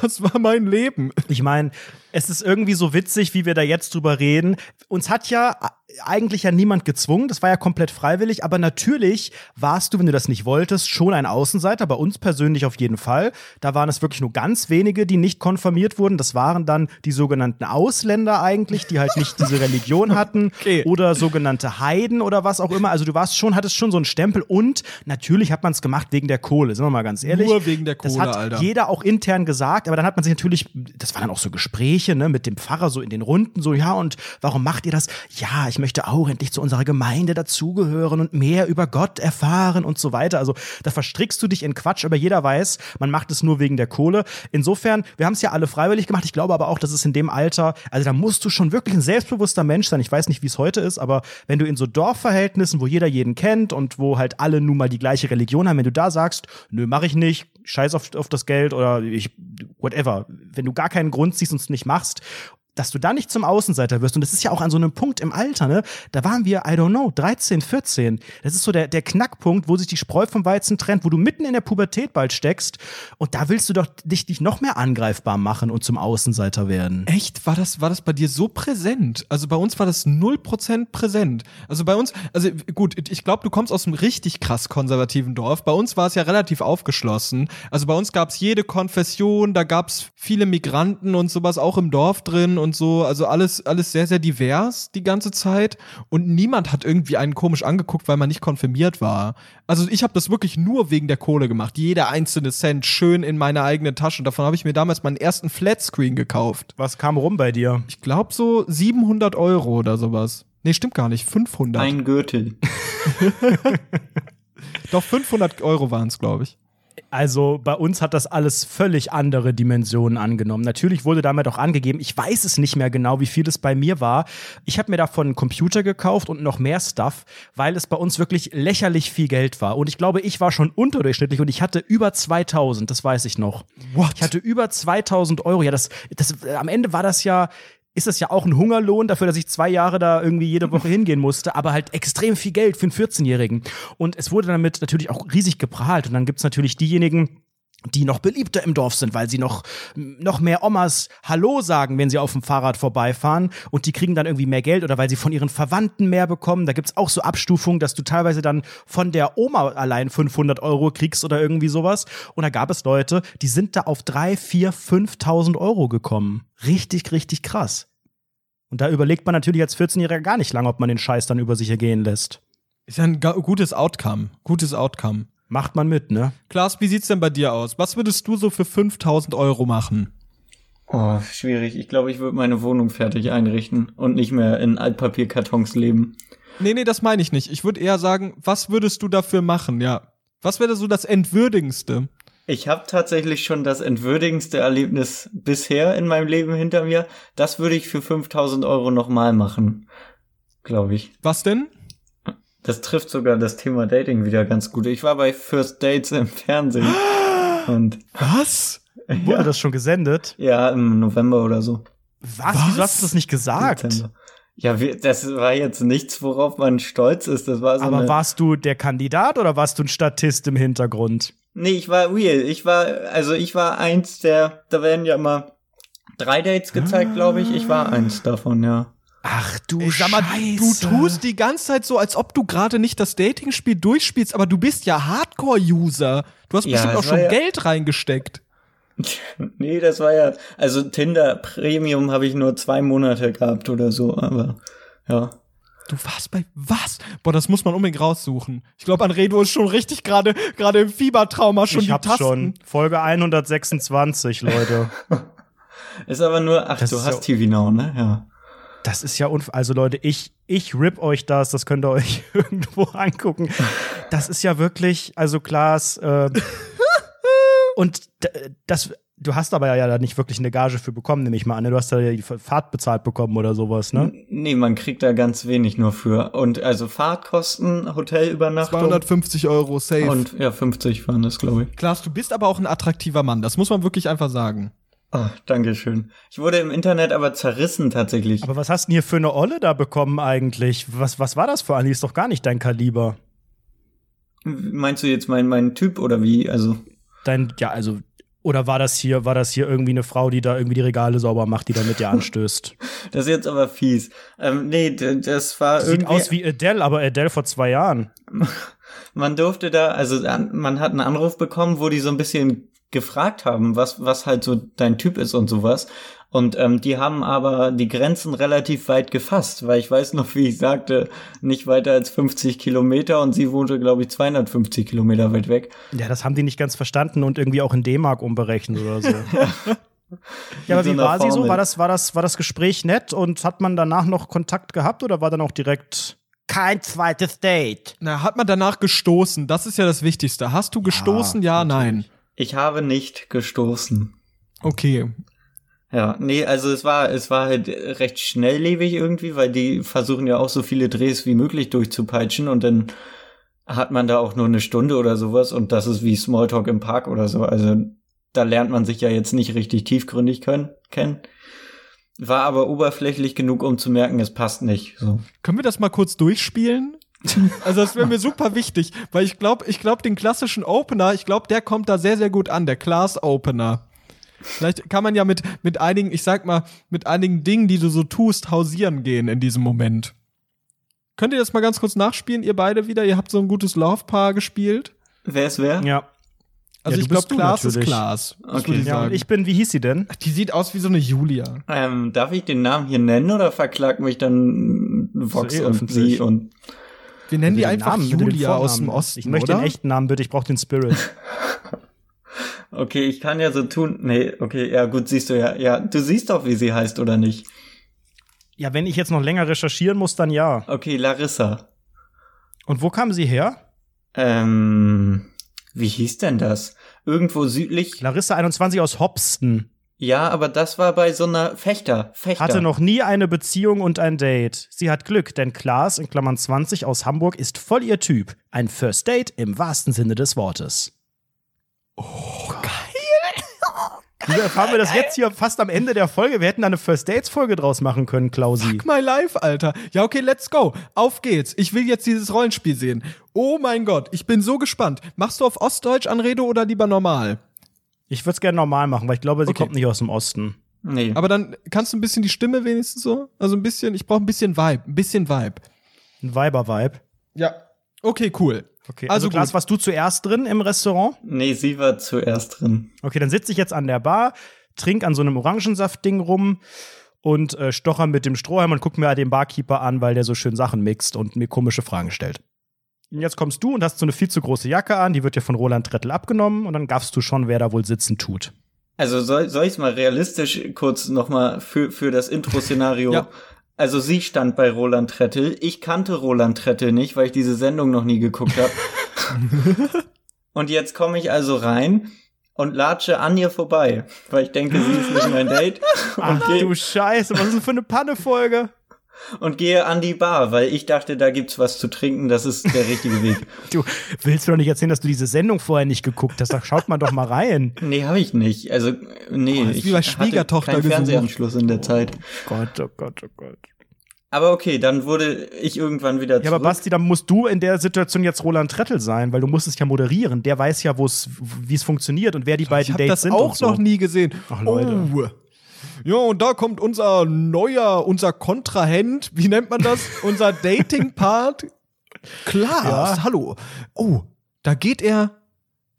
Speaker 1: Das war mein Leben.
Speaker 2: Ich meine, es ist irgendwie so witzig, wie wir da jetzt drüber reden. Uns hat ja eigentlich ja niemand gezwungen, das war ja komplett freiwillig, aber natürlich warst du, wenn du das nicht wolltest, schon ein Außenseiter, bei uns persönlich auf jeden Fall. Da waren es wirklich nur ganz wenige, die nicht konfirmiert wurden. Das waren dann die sogenannten Ausländer eigentlich, die halt nicht diese Religion hatten
Speaker 1: Okay.
Speaker 2: oder sogenannte Heiden oder was auch immer. Also du warst schon, hattest schon so einen Stempel und natürlich hat man es gemacht wegen der Kohle, sind wir mal ganz ehrlich.
Speaker 1: Nur wegen der
Speaker 2: Das
Speaker 1: Kohle,
Speaker 2: hat
Speaker 1: Alter.
Speaker 2: jeder auch intern gesagt, aber dann hat man sich natürlich, das waren dann auch so Gespräche, ne, mit dem Pfarrer so in den Runden, so, ja, und warum macht ihr das? Ja, ich möchte auch endlich zu unserer Gemeinde dazugehören und mehr über Gott erfahren und so weiter. Also da verstrickst du dich in Quatsch, aber jeder weiß, man macht es nur wegen der Kohle. Insofern, wir haben es ja alle freiwillig gemacht. Ich glaube aber auch, dass es in dem Alter, also da musst du schon wirklich ein selbstbewusster Mensch sein. Ich weiß nicht, wie es heute ist, aber wenn du in so Dorfverhältnissen, wo jeder jeden kennt und wo halt alle nun mal die gleiche Religion haben, wenn du da sagst, nö, mach ich nicht, scheiß auf, auf das Geld oder ich, whatever, wenn du gar keinen Grund siehst und es nicht machst, dass du da nicht zum Außenseiter wirst. Und das ist ja auch an so einem Punkt im Alter, ne? Da waren wir, I don't know, 13, 14. Das ist so der, der Knackpunkt, wo sich die Spreu vom Weizen trennt, wo du mitten in der Pubertät bald steckst. Und da willst du doch dich, dich noch mehr angreifbar machen und zum Außenseiter werden.
Speaker 1: Echt? War das, war das bei dir so präsent? Also bei uns war das 0% präsent. Also bei uns, also gut, ich glaube, du kommst aus einem richtig krass konservativen Dorf. Bei uns war es ja relativ aufgeschlossen. Also bei uns gab es jede Konfession, da gab es viele Migranten und sowas auch im Dorf drin und so. Also alles, alles sehr, sehr divers die ganze Zeit. Und niemand hat irgendwie einen komisch angeguckt, weil man nicht konfirmiert war. Also ich habe das wirklich nur wegen der Kohle gemacht. Jeder einzelne Cent schön in meine eigene Tasche. Und davon habe ich mir damals meinen ersten Flatscreen gekauft.
Speaker 2: Was kam rum bei dir?
Speaker 1: Ich glaube so 700 Euro oder sowas. Nee, stimmt gar nicht. 500.
Speaker 3: Ein Gürtel.
Speaker 1: Doch 500 Euro waren es, glaube ich.
Speaker 2: Also bei uns hat das alles völlig andere Dimensionen angenommen. Natürlich wurde damit auch angegeben, ich weiß es nicht mehr genau, wie viel es bei mir war. Ich habe mir davon einen Computer gekauft und noch mehr Stuff, weil es bei uns wirklich lächerlich viel Geld war. Und ich glaube, ich war schon unterdurchschnittlich und ich hatte über 2000, das weiß ich noch.
Speaker 1: What?
Speaker 2: Ich hatte über 2000 Euro. Ja, das, das, am Ende war das ja ist das ja auch ein Hungerlohn dafür, dass ich zwei Jahre da irgendwie jede Woche hingehen musste, aber halt extrem viel Geld für einen 14-Jährigen. Und es wurde damit natürlich auch riesig geprahlt. Und dann gibt's natürlich diejenigen, die noch beliebter im Dorf sind, weil sie noch, noch mehr Omas Hallo sagen, wenn sie auf dem Fahrrad vorbeifahren und die kriegen dann irgendwie mehr Geld oder weil sie von ihren Verwandten mehr bekommen. Da gibt's auch so Abstufungen, dass du teilweise dann von der Oma allein 500 Euro kriegst oder irgendwie sowas. Und da gab es Leute, die sind da auf drei, vier, 5.000 Euro gekommen. Richtig, richtig krass. Und da überlegt man natürlich als 14-Jähriger gar nicht lange, ob man den Scheiß dann über sich ergehen lässt.
Speaker 1: Ist ja ein gutes Outcome. Gutes Outcome.
Speaker 2: Macht man mit, ne?
Speaker 1: Klaas, wie sieht's denn bei dir aus? Was würdest du so für 5000 Euro machen?
Speaker 3: Oh, schwierig. Ich glaube, ich würde meine Wohnung fertig einrichten und nicht mehr in Altpapierkartons leben.
Speaker 1: Nee, nee, das meine ich nicht. Ich würde eher sagen, was würdest du dafür machen, ja? Was wäre so das Entwürdigendste?
Speaker 3: Ich habe tatsächlich schon das entwürdigendste Erlebnis bisher in meinem Leben hinter mir. Das würde ich für 5000 Euro nochmal machen, glaube ich.
Speaker 1: Was denn?
Speaker 3: Das trifft sogar das Thema Dating wieder ganz gut. Ich war bei First Dates im Fernsehen. Und
Speaker 1: Was?
Speaker 2: Wurde das schon gesendet?
Speaker 3: ja, im November oder so.
Speaker 2: Was?
Speaker 1: Was?
Speaker 2: Wieso hast du das nicht gesagt?
Speaker 3: Dezember. Ja, wir, das war jetzt nichts, worauf man stolz ist. Das war so
Speaker 2: Aber warst du der Kandidat oder warst du ein Statist im Hintergrund?
Speaker 3: Nee, ich war real. Ich war, also ich war eins der, da werden ja immer drei Dates gezeigt, glaube ich. Ich war eins davon, ja.
Speaker 2: Ach du
Speaker 1: Ich sag mal, du tust die ganze Zeit so, als ob du gerade nicht das Dating-Spiel durchspielst, aber du bist ja Hardcore-User. Du hast
Speaker 3: Ja,
Speaker 1: bestimmt auch schon
Speaker 3: ja-
Speaker 1: Geld reingesteckt.
Speaker 3: Nee, das war ja, also Tinder Premium habe ich nur zwei Monate gehabt oder so, aber ja.
Speaker 1: Du warst bei was? Boah, das muss man unbedingt raussuchen. Ich glaube, Anredo ist schon richtig gerade gerade im Fiebertrauma schon
Speaker 2: ich
Speaker 1: die
Speaker 2: hab's
Speaker 1: Tasten.
Speaker 2: schon. Folge 126, Leute.
Speaker 3: Ist aber nur, ach,
Speaker 2: Das
Speaker 3: du hast
Speaker 2: ja-
Speaker 3: TV Now, ne? Ja.
Speaker 2: Das ist ja unf also Leute, ich ich rip euch das, das könnt ihr euch irgendwo angucken. Das ist ja wirklich, also Klaas äh, und das du hast aber ja da nicht wirklich eine Gage für bekommen, nehme ich mal an. ne? Du hast da ja die Fahrt bezahlt bekommen oder sowas, ne?
Speaker 3: Nee, man kriegt da ganz wenig nur für. Und also Fahrtkosten, Hotelübernachtung
Speaker 1: 250 Euro safe.
Speaker 3: und ja, 50 waren das, glaube ich.
Speaker 1: Klaas, du bist aber auch ein attraktiver Mann. Das muss man wirklich einfach sagen.
Speaker 3: Oh, Dankeschön. Ich wurde im Internet aber zerrissen tatsächlich.
Speaker 2: Aber was hast du denn hier für eine Olle da bekommen eigentlich? Was, was war das für eine? Die ist doch gar nicht dein Kaliber.
Speaker 3: Meinst du jetzt mein, mein Typ oder wie? Also,
Speaker 2: Dein, ja, also, oder war das hier, war das hier irgendwie eine Frau, die da irgendwie die Regale sauber macht, die da mit dir anstößt?
Speaker 3: das ist jetzt aber fies. Ähm, nee, das war
Speaker 2: Sieht
Speaker 3: irgendwie.
Speaker 2: aus wie Adele, aber Adele vor zwei Jahren.
Speaker 3: man durfte da, also an, man hat einen Anruf bekommen, wo die so ein bisschen gefragt haben, was, was halt so dein Typ ist und sowas. Und ähm, die haben aber die Grenzen relativ weit gefasst, weil ich weiß noch, wie ich sagte, nicht weiter als 50 Kilometer und sie wohnte, glaube ich, 250 Kilometer weit weg.
Speaker 2: Ja, das haben die nicht ganz verstanden und irgendwie auch in D-Mark umberechnet oder so. ja, aber wie war sie so? War das, war, das, war das Gespräch nett und hat man danach noch Kontakt gehabt oder war dann auch direkt kein zweites Date?
Speaker 1: Na, hat man danach gestoßen? Das ist ja das Wichtigste. Hast du gestoßen? ja, nein.
Speaker 3: Ich habe nicht gestoßen.
Speaker 1: Okay.
Speaker 3: Ja, nee, also es war, es war halt recht schnelllebig irgendwie, weil die versuchen ja auch so viele Drehs wie möglich durchzupeitschen und dann hat man da auch nur eine Stunde oder sowas und das ist wie Smalltalk im Park oder so. Also da lernt man sich ja jetzt nicht richtig tiefgründig können, kennen. War aber oberflächlich genug, um zu merken, es passt nicht. So.
Speaker 1: Können wir das mal kurz durchspielen? Also das wäre mir super wichtig, weil ich glaube, ich glaube den klassischen Opener, ich glaube, der kommt da sehr sehr gut an, der Class Opener. Vielleicht kann man ja mit mit einigen, ich sag mal, mit einigen Dingen, die du so tust, hausieren gehen in diesem Moment. Könnt ihr das mal ganz kurz nachspielen, ihr beide wieder? Ihr habt so ein gutes Love Paar gespielt.
Speaker 3: Wer ist wer?
Speaker 2: Ja.
Speaker 1: Also
Speaker 2: Ja,
Speaker 1: ich glaube, Klaas ist. Klaas.
Speaker 3: Okay.
Speaker 1: ich
Speaker 2: Ja, ich bin, wie hieß sie denn?
Speaker 1: Die sieht aus wie so eine Julia.
Speaker 3: Ähm, darf ich den Namen hier nennen oder verklagt mich dann Vox
Speaker 2: eh
Speaker 3: und
Speaker 2: öffentlich.
Speaker 3: sie und
Speaker 1: Wir nennen die
Speaker 2: Den
Speaker 1: einfach
Speaker 2: Namen,
Speaker 1: Julia aus dem. Osten,
Speaker 2: Ich möchte
Speaker 1: oder?
Speaker 2: den echten Namen, bitte. Ich brauche den Spirit.
Speaker 3: Okay, ich kann ja so tun. Nee, okay, ja gut, siehst du ja. Ja, du siehst doch, wie sie heißt, oder nicht?
Speaker 2: ja, wenn ich jetzt noch länger recherchieren muss, dann ja.
Speaker 3: Okay, Larissa.
Speaker 2: Und wo kam sie her?
Speaker 3: Ähm, wie hieß denn das? Irgendwo südlich.
Speaker 2: Larissa 21 aus Hopsten.
Speaker 3: Ja, aber das war bei so einer Fechter. Fechter.
Speaker 2: Hatte noch nie eine Beziehung und ein Date. Sie hat Glück, denn Klaas in Klammern 20 aus Hamburg ist voll ihr Typ. Ein First Date im wahrsten Sinne des Wortes.
Speaker 1: Oh, geil.
Speaker 2: Wieso erfahren wir das jetzt hier fast am Ende der Folge? Wir hätten da eine First Dates-Folge draus machen können, Klausi.
Speaker 1: Fuck my life, Alter. Ja, okay, let's go. Auf geht's. Ich will jetzt dieses Rollenspiel sehen. Oh mein Gott, ich bin so gespannt. Machst du auf Ostdeutsch Anrede oder lieber normal?
Speaker 2: Ich würde es gerne normal machen, weil ich glaube, sie
Speaker 1: Okay.
Speaker 2: kommt nicht aus dem Osten.
Speaker 3: Nee.
Speaker 1: Aber dann kannst du ein bisschen die Stimme wenigstens so? Also ein bisschen, ich brauche ein bisschen Vibe. Ein bisschen Vibe.
Speaker 2: Ein Weiber-Vibe.
Speaker 1: Ja. Okay, cool.
Speaker 2: Okay,
Speaker 1: Also
Speaker 2: also, Klaas,
Speaker 1: gut.
Speaker 2: warst du zuerst drin im Restaurant?
Speaker 3: nee, sie war zuerst drin.
Speaker 2: Okay, dann sitze ich jetzt an der Bar, trink an so einem Orangensaftding rum und äh, stocher mit dem Strohhalm und guck mir den Barkeeper an, weil der so schön Sachen mixt und mir komische Fragen stellt. Jetzt kommst du und hast so eine viel zu große Jacke an, die wird dir von Roland Trettel abgenommen und dann gaffst du schon, wer da wohl sitzen tut.
Speaker 3: Also soll, soll ich es mal realistisch kurz nochmal für, für das Intro-Szenario.
Speaker 1: Ja.
Speaker 3: Also sie stand bei Roland Trettel. Ich kannte Roland Trettel nicht, weil ich diese Sendung noch nie geguckt habe. und jetzt komme ich also rein und latsche an ihr vorbei, weil ich denke, sie ist nicht mein Date.
Speaker 2: Ach
Speaker 3: geh,
Speaker 2: du Scheiße, was ist denn für eine Panne-Folge?
Speaker 3: Und gehe an die Bar, weil ich dachte, da gibt's was zu trinken, das ist der richtige Weg.
Speaker 2: Du willst mir doch nicht erzählen, dass du diese Sendung vorher nicht geguckt hast. Da schaut man doch mal rein.
Speaker 3: Nee, habe ich nicht. Also, nee,
Speaker 1: Oh, das
Speaker 3: ich
Speaker 1: wie bei
Speaker 3: hatte
Speaker 1: Schwiegertochter
Speaker 3: keinen
Speaker 1: gesucht.
Speaker 3: Fernsehanschluss in der Zeit.
Speaker 2: Gott, oh Gott, oh Gott.
Speaker 3: Aber okay, dann wurde ich irgendwann wieder zurück.
Speaker 2: Ja, aber Basti, dann musst du in der Situation jetzt Roland Trettel sein, weil du musst es ja moderieren. Der weiß ja, wo es, wie es funktioniert und wer die
Speaker 1: Ich
Speaker 2: beiden
Speaker 1: habe
Speaker 2: Dates
Speaker 1: das
Speaker 2: sind
Speaker 1: auch
Speaker 2: und so.
Speaker 1: noch nie gesehen.
Speaker 2: Ach, Leute.
Speaker 1: Oh. Ja, und da kommt unser neuer, unser Kontrahent, wie nennt man das? unser Dating-Part. Klaas,
Speaker 2: Ja.
Speaker 1: hallo. Oh, da geht er.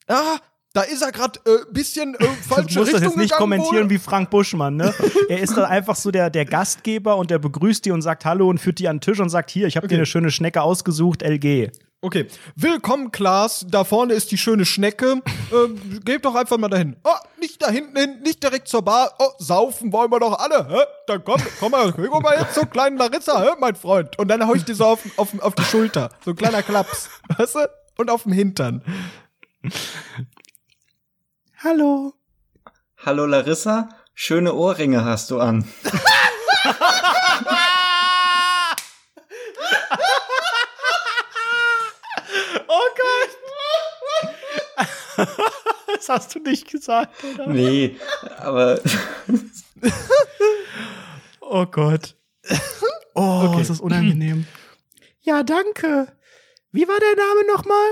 Speaker 1: Ah, da ist er gerade äh, bisschen äh,
Speaker 2: Du
Speaker 1: falsche
Speaker 2: musst das
Speaker 1: Richtung
Speaker 2: jetzt nicht
Speaker 1: gegangen
Speaker 2: kommentieren
Speaker 1: wohl.
Speaker 2: wie Frank Buschmann, ne? er ist dann einfach so der, der Gastgeber und der begrüßt die und sagt Hallo und führt die an den Tisch und sagt, hier, ich habe
Speaker 1: Okay.
Speaker 2: dir eine schöne Schnecke ausgesucht, LG.
Speaker 1: Okay, willkommen, Klaas. Da vorne ist die schöne Schnecke. ähm, geht doch einfach mal dahin. Oh, nicht da hinten hin, nicht direkt zur Bar. Oh, saufen wollen wir doch alle. Hä? Dann komm, komm mal, guck mal jetzt so kleinen Larissa, hä, mein Freund. Und dann hau ich dir so auf, auf, auf die Schulter. So ein kleiner Klaps. Weißt du? Und auf dem Hintern.
Speaker 2: Hallo.
Speaker 3: Hallo Larissa, schöne Ohrringe hast du an.
Speaker 2: das hast du nicht gesagt, oder?
Speaker 3: Nee, aber
Speaker 2: Oh Gott. Oh, ist das unangenehm. Ja, danke. Wie war der Name nochmal?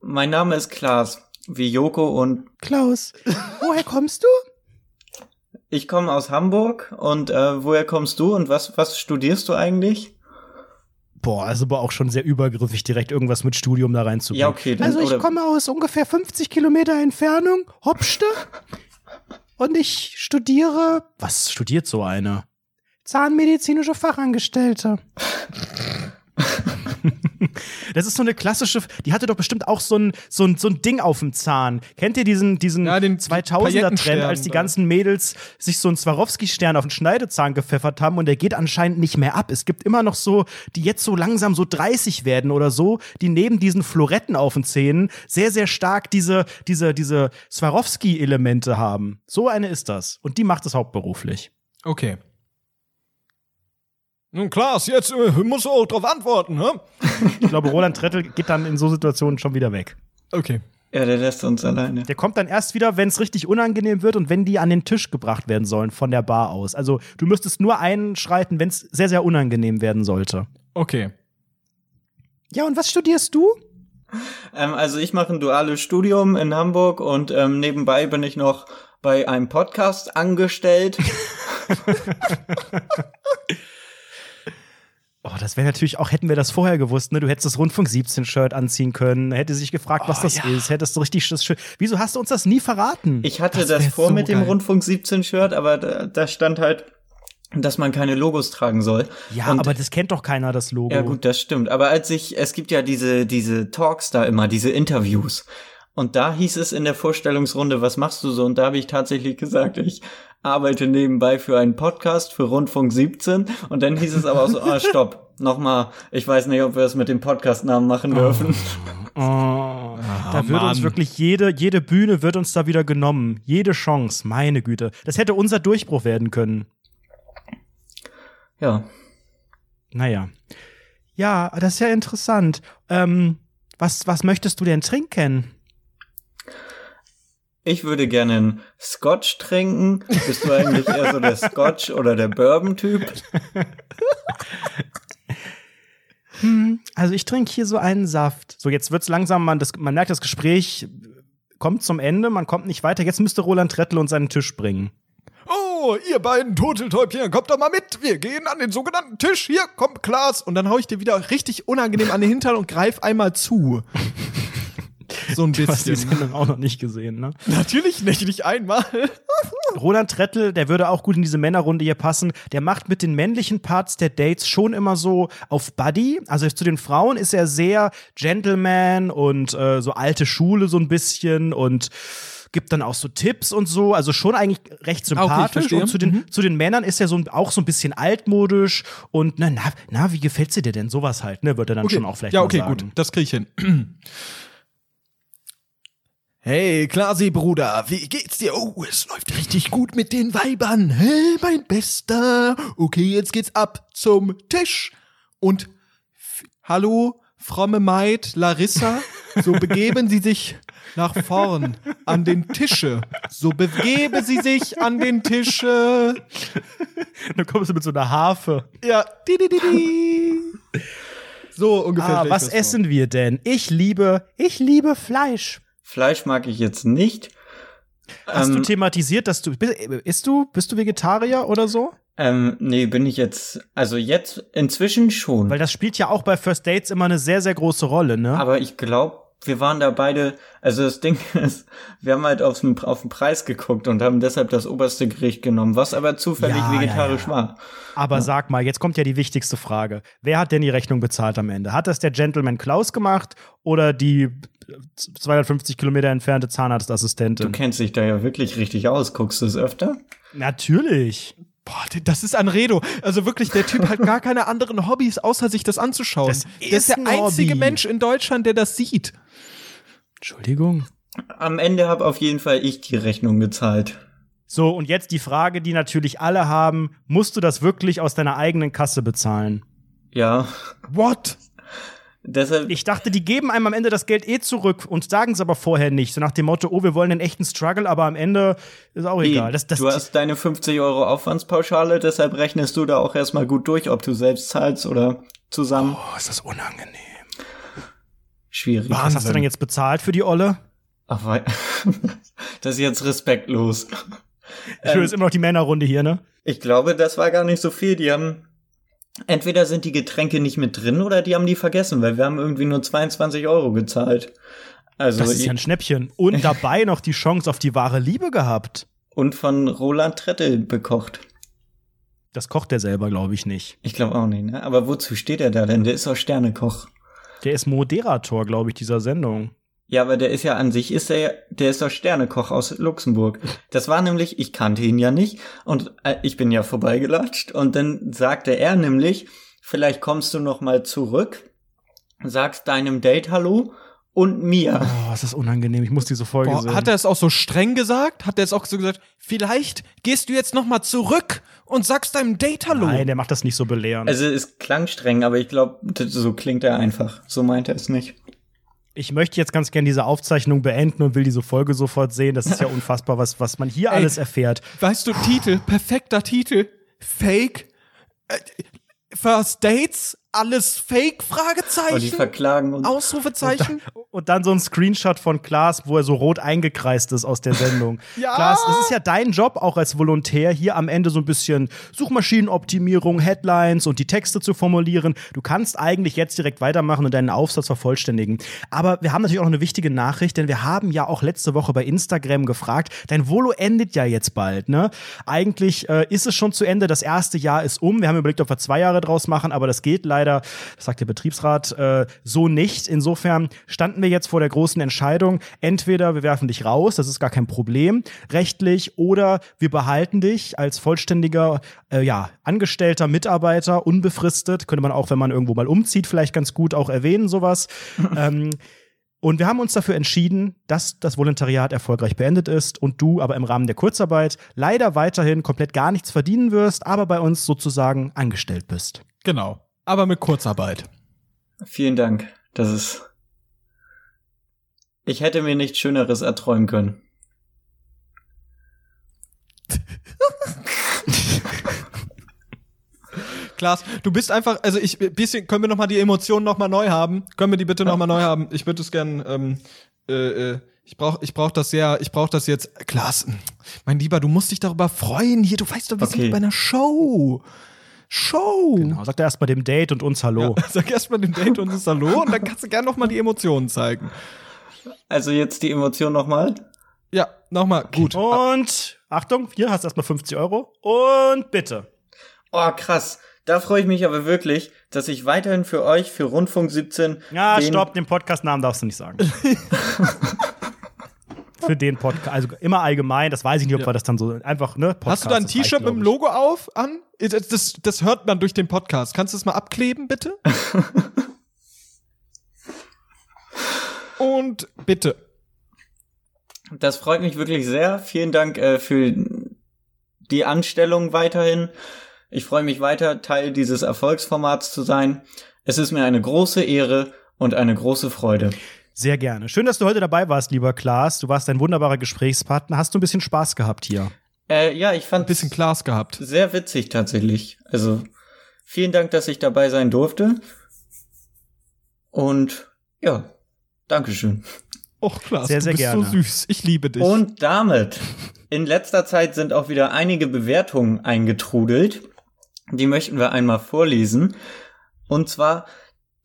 Speaker 3: mein Name ist Klaas, wie Joko und
Speaker 2: Klaus. Woher kommst du?
Speaker 3: ich komme aus Hamburg. Und äh, woher kommst du und was, was studierst du eigentlich?
Speaker 2: Boah, also aber auch schon sehr übergriffig, direkt irgendwas mit Studium da reinzubringen.
Speaker 3: Ja, okay, dann
Speaker 2: Also ich komme aus ungefähr 50 Kilometer Entfernung, Hopste. Und ich studiere. Was studiert so eine? Zahnmedizinische Fachangestellte. Das ist so eine klassische, die hatte doch bestimmt auch so ein, so ein, so ein Ding auf dem Zahn. Kennt ihr diesen, diesen
Speaker 1: Ja, den
Speaker 2: 2000er-Trend,
Speaker 1: Paillettenstern
Speaker 2: als die ganzen Mädels sich so einen Swarovski-Stern auf den Schneidezahn gepfeffert haben und der geht anscheinend nicht mehr ab. Es gibt immer noch so, die jetzt so langsam so 30 werden oder so, die neben diesen Floretten auf den Zähnen sehr, sehr stark diese, diese, diese Swarovski-Elemente haben. So eine ist das. Und die macht es hauptberuflich.
Speaker 1: Okay. Nun, Klaas, jetzt äh, musst du auch drauf antworten, hä?
Speaker 2: Ich glaube, Roland Trettel geht dann in so Situationen schon wieder weg.
Speaker 1: Okay.
Speaker 3: ja, der lässt uns alleine.
Speaker 2: Der kommt dann erst wieder, wenn es richtig unangenehm wird und wenn die an den Tisch gebracht werden sollen von der Bar aus. Also du müsstest nur einschreiten, wenn es sehr, sehr unangenehm werden sollte.
Speaker 1: Okay.
Speaker 2: Ja, und was studierst du?
Speaker 3: Ähm, also ich mache ein duales Studium in Hamburg und ähm, nebenbei bin ich noch bei einem Podcast angestellt.
Speaker 2: Oh, das wäre natürlich auch, hätten wir das vorher gewusst, ne? Du hättest das Rundfunk 17 Shirt anziehen können, hätte sich gefragt, was
Speaker 1: Oh,
Speaker 2: das
Speaker 1: ja.
Speaker 2: ist, hättest du richtig das schön. Wieso hast du uns das nie verraten?
Speaker 3: Ich hatte
Speaker 1: Das
Speaker 3: das, vor
Speaker 1: so
Speaker 3: mit dem
Speaker 1: geil.
Speaker 3: Rundfunk 17 Shirt, aber da, da stand halt, dass man keine Logos tragen soll.
Speaker 2: ja,
Speaker 3: Und-
Speaker 2: aber das kennt doch keiner, das Logo.
Speaker 3: Ja, gut, das stimmt. Aber als ich, es gibt ja diese, diese Talks da immer, diese Interviews. Und da hieß es in der Vorstellungsrunde, was machst du so? Und da habe ich tatsächlich gesagt, ich arbeite nebenbei für einen Podcast für Rundfunk 17. Und dann hieß es aber auch so, ah, stopp. nochmal, ich weiß nicht, ob wir es mit dem Podcast-Namen machen dürfen.
Speaker 2: Oh, da würde uns
Speaker 1: Mann.
Speaker 2: wirklich jede, jede Bühne wird uns da wieder genommen. Jede Chance, meine Güte. Das hätte unser Durchbruch werden können.
Speaker 3: Ja.
Speaker 2: Naja. Ja, das ist ja interessant. Ähm, was, was möchtest du denn trinken?
Speaker 3: Ich würde gerne einen Scotch trinken. Bist du eigentlich eher so der Scotch oder der Bourbon-Typ?
Speaker 2: Also ich trinke hier so einen Saft. So, jetzt wird's langsam, man, das, man merkt, das Gespräch kommt zum Ende, man kommt nicht weiter. Jetzt müsste Roland Trettel uns einen Tisch bringen.
Speaker 1: Oh, ihr beiden Turteltäubchen, kommt doch mal mit. Wir gehen an den sogenannten Tisch. Hier, kommt Klaas. Und dann hau ich dir wieder richtig unangenehm an den Hintern und greif einmal zu. So ein
Speaker 2: Du hast die
Speaker 1: bisschen.
Speaker 2: Sendung auch noch nicht gesehen, ne?
Speaker 1: Natürlich nicht, nicht einmal.
Speaker 2: Roland Trettel, der würde auch gut in diese Männerrunde hier passen. Der macht mit den männlichen Parts der Dates schon immer so auf Buddy. Also zu den Frauen ist er sehr Gentleman und äh, so alte Schule so ein bisschen und gibt dann auch so Tipps und so, also schon eigentlich recht sympathisch.
Speaker 1: verstehe.
Speaker 2: und zu den, zu den Männern ist er so auch so ein bisschen altmodisch und na, na, na, wie gefällt's dir denn? Sowas halt, ne? Wird er dann schon auch vielleicht
Speaker 1: Ja, okay, gut. Das krieg ich hin. Hey, Klasi, Bruder, wie geht's dir? Oh, es läuft richtig gut mit den Weibern. Hä, mein Bester. Okay, jetzt geht's ab zum Tisch. Und hallo, fromme Maid, Larissa, so begeben Sie sich nach vorn an den Tische. So begebe Sie sich an den Tische.
Speaker 2: Dann kommst du mit so einer Harfe.
Speaker 1: Ja, di, di, di, di. So ungefähr.
Speaker 2: Ah, was
Speaker 1: vor.
Speaker 2: essen wir denn? Ich liebe, ich liebe Fleisch.
Speaker 3: Fleisch mag ich jetzt nicht.
Speaker 2: Hast du
Speaker 3: Ähm,
Speaker 2: thematisiert, dass du bist, du bist du Vegetarier oder so?
Speaker 3: ähm, nee, bin ich jetzt, also jetzt inzwischen schon.
Speaker 2: Weil das spielt ja auch bei First Dates immer eine sehr sehr große Rolle, ne?
Speaker 3: Aber ich glaube, wir waren da beide, also das Ding ist, wir haben halt aufs, auf den Preis geguckt und haben deshalb das oberste Gericht genommen, was aber zufällig
Speaker 2: Ja, ja,
Speaker 3: vegetarisch
Speaker 2: ja.
Speaker 3: war.
Speaker 2: Aber sag mal, jetzt kommt ja die wichtigste Frage. Wer hat denn die Rechnung bezahlt am Ende? Hat das der Gentleman Klaus gemacht oder die 250 Kilometer entfernte
Speaker 3: Du
Speaker 2: Zahnarztassistentin?
Speaker 3: kennst dich da ja wirklich richtig aus. Guckst du es öfter?
Speaker 2: Natürlich.
Speaker 1: Boah, das ist Anredo. Also wirklich, der Typ hat gar keine anderen Hobbys, außer sich das anzuschauen.
Speaker 2: Das
Speaker 1: der ist
Speaker 2: ist
Speaker 1: der
Speaker 2: ein
Speaker 1: einzige
Speaker 2: Hobby.
Speaker 1: Mensch in Deutschland, der das sieht.
Speaker 2: Entschuldigung.
Speaker 3: Am Ende habe auf jeden Fall ich die Rechnung gezahlt.
Speaker 2: So, und jetzt die Frage, die natürlich alle haben. Musst du das wirklich aus deiner eigenen Kasse bezahlen?
Speaker 3: Ja,
Speaker 1: What?
Speaker 3: Deshalb,
Speaker 2: Ich dachte, die geben einem am Ende das Geld eh zurück und sagen es aber vorher nicht. So nach dem Motto, oh, wir wollen einen echten Struggle, aber am Ende ist auch
Speaker 3: Nee,
Speaker 2: egal. Das, das,
Speaker 3: du hast deine 50 Euro Aufwandspauschale, deshalb rechnest du da auch erstmal gut durch, ob du selbst zahlst oder zusammen.
Speaker 2: oh, ist das unangenehm.
Speaker 3: Schwierig.
Speaker 1: Wahnsinn.
Speaker 2: Was hast du denn jetzt bezahlt für die Olle?
Speaker 3: Ach, wei- das ist jetzt respektlos.
Speaker 2: Ich ähm, ist immer noch die Männerrunde hier, ne?
Speaker 3: Ich glaube, das war gar nicht so viel. Die haben, entweder sind die Getränke nicht mit drin oder die haben die vergessen, weil wir haben irgendwie nur 22 Euro gezahlt. Also,
Speaker 2: Das ist ja ein Schnäppchen. Und dabei noch die Chance auf die wahre Liebe gehabt.
Speaker 3: und von Roland Trettel bekocht.
Speaker 2: Das kocht er selber, glaube ich, nicht.
Speaker 3: Ich glaube auch nicht, ne? Aber wozu steht er da denn? Der ist doch Sternekoch.
Speaker 2: Der ist Moderator, glaube ich, dieser Sendung.
Speaker 3: Ja, aber der ist ja an sich, ist er, ja- der ist doch Sternekoch aus Luxemburg. Das war nämlich, ich kannte ihn ja nicht und äh, ich bin ja vorbeigelatscht und dann sagte er nämlich, vielleicht kommst du noch mal zurück, sagst deinem Date Hallo und mir.
Speaker 2: Oh, ist das unangenehm. Ich muss diese Folge
Speaker 1: Boah,
Speaker 2: sehen.
Speaker 1: hat er es auch so streng gesagt? Hat er es auch so gesagt, vielleicht gehst du jetzt noch mal zurück und sagst deinem Date Hallo?
Speaker 2: Nein, der macht das nicht so belehrend.
Speaker 3: Also es klang streng, aber ich glaube, so klingt er einfach. So meint er es nicht.
Speaker 2: Ich möchte jetzt ganz gerne diese Aufzeichnung beenden und will diese Folge sofort sehen. Das ist ja unfassbar, was, was man hier
Speaker 1: Ey.
Speaker 2: alles erfährt.
Speaker 1: Weißt du, Titel, perfekter Titel, Fake, äh, First Dates, alles Fake,
Speaker 3: Und die
Speaker 1: Fragezeichen,
Speaker 3: verklagen uns.
Speaker 1: Ausrufezeichen.
Speaker 2: Und dann so ein Screenshot von Klaas, wo er so rot eingekreist ist aus der Sendung.
Speaker 1: Ja.
Speaker 2: Klaas, es ist ja dein Job auch als Volontär, hier am Ende so ein bisschen Suchmaschinenoptimierung, Headlines und die Texte zu formulieren. Du kannst eigentlich jetzt direkt weitermachen und deinen Aufsatz vervollständigen. Aber wir haben natürlich auch noch eine wichtige Nachricht, denn wir haben ja auch letzte Woche bei Instagram gefragt, dein Volo endet ja jetzt bald, ne? Eigentlich äh, ist es schon zu Ende, das erste Jahr ist um. Wir haben überlegt, ob wir zwei Jahre draus machen, aber das geht leider leider, das sagt der Betriebsrat, äh, so nicht. Insofern standen wir jetzt vor der großen Entscheidung, entweder wir werfen dich raus, das ist gar kein Problem, rechtlich, oder wir behalten dich als vollständiger äh, ja, angestellter Mitarbeiter, unbefristet, könnte man auch, wenn man irgendwo mal umzieht, vielleicht ganz gut auch erwähnen, sowas. ähm, und wir haben uns dafür entschieden, dass das Volontariat erfolgreich beendet ist und du aber im Rahmen der Kurzarbeit leider weiterhin komplett gar nichts verdienen wirst, aber bei uns sozusagen angestellt bist.
Speaker 1: Genau. Aber mit Kurzarbeit.
Speaker 3: Vielen Dank. Das ist. Ich hätte mir nichts Schöneres erträumen können.
Speaker 1: Klaas, du bist einfach, also ich, bisschen, können wir noch mal die Emotionen noch mal neu haben? Können wir die bitte noch mal neu haben? Ich würde es gern, ähm, äh, äh, ich brauch, ich brauch das sehr, ich brauch das jetzt. Klaas, mein Lieber, du musst dich darüber freuen hier. Du weißt doch, wir
Speaker 3: Okay.
Speaker 1: sind bei einer Show. Show.
Speaker 2: Genau, sag erst mal dem Date und uns Hallo.
Speaker 1: Ja, sag erst mal dem Date und das Hallo und dann kannst du gerne noch mal die Emotionen zeigen.
Speaker 3: Also jetzt die Emotion nochmal.
Speaker 1: Ja, noch mal. Gut.
Speaker 2: Und Achtung, hier hast du erstmal 50 Euro. Und bitte.
Speaker 3: Oh, krass. Da freue ich mich aber wirklich, dass ich weiterhin für euch, für Rundfunk 17.
Speaker 2: Ja,
Speaker 3: den-
Speaker 2: stopp, den Podcast-Namen darfst du nicht sagen. Für den Podcast, also immer allgemein, das weiß ich nicht, ob
Speaker 1: Ja.
Speaker 2: wir das dann so einfach, ne? Podcast,
Speaker 1: Hast du da ein
Speaker 2: das
Speaker 1: T-Shirt mit dem. Logo auf an? Das, das, das hört man durch den Podcast. Kannst du es mal abkleben, bitte? Und bitte.
Speaker 3: Das freut mich wirklich sehr. Vielen Dank äh, für die Anstellung weiterhin. Ich freue mich weiter, Teil dieses Erfolgsformats zu sein. Es ist mir eine große Ehre und eine große Freude.
Speaker 2: Sehr gerne. Schön, dass du heute dabei warst, lieber Klaas. Du warst ein wunderbarer Gesprächspartner. Hast du ein bisschen Spaß gehabt hier?
Speaker 3: Äh, ja, ich fand
Speaker 1: Ein bisschen Glas gehabt.
Speaker 3: sehr witzig tatsächlich. Also vielen Dank, dass ich dabei sein durfte. Und ja, Dankeschön.
Speaker 1: Och, Klaas,
Speaker 2: Sehr,
Speaker 1: du
Speaker 2: sehr
Speaker 1: bist
Speaker 2: gerne.
Speaker 1: so süß. Ich liebe dich.
Speaker 3: Und damit, in letzter Zeit sind auch wieder einige Bewertungen eingetrudelt. Die möchten wir einmal vorlesen. Und zwar,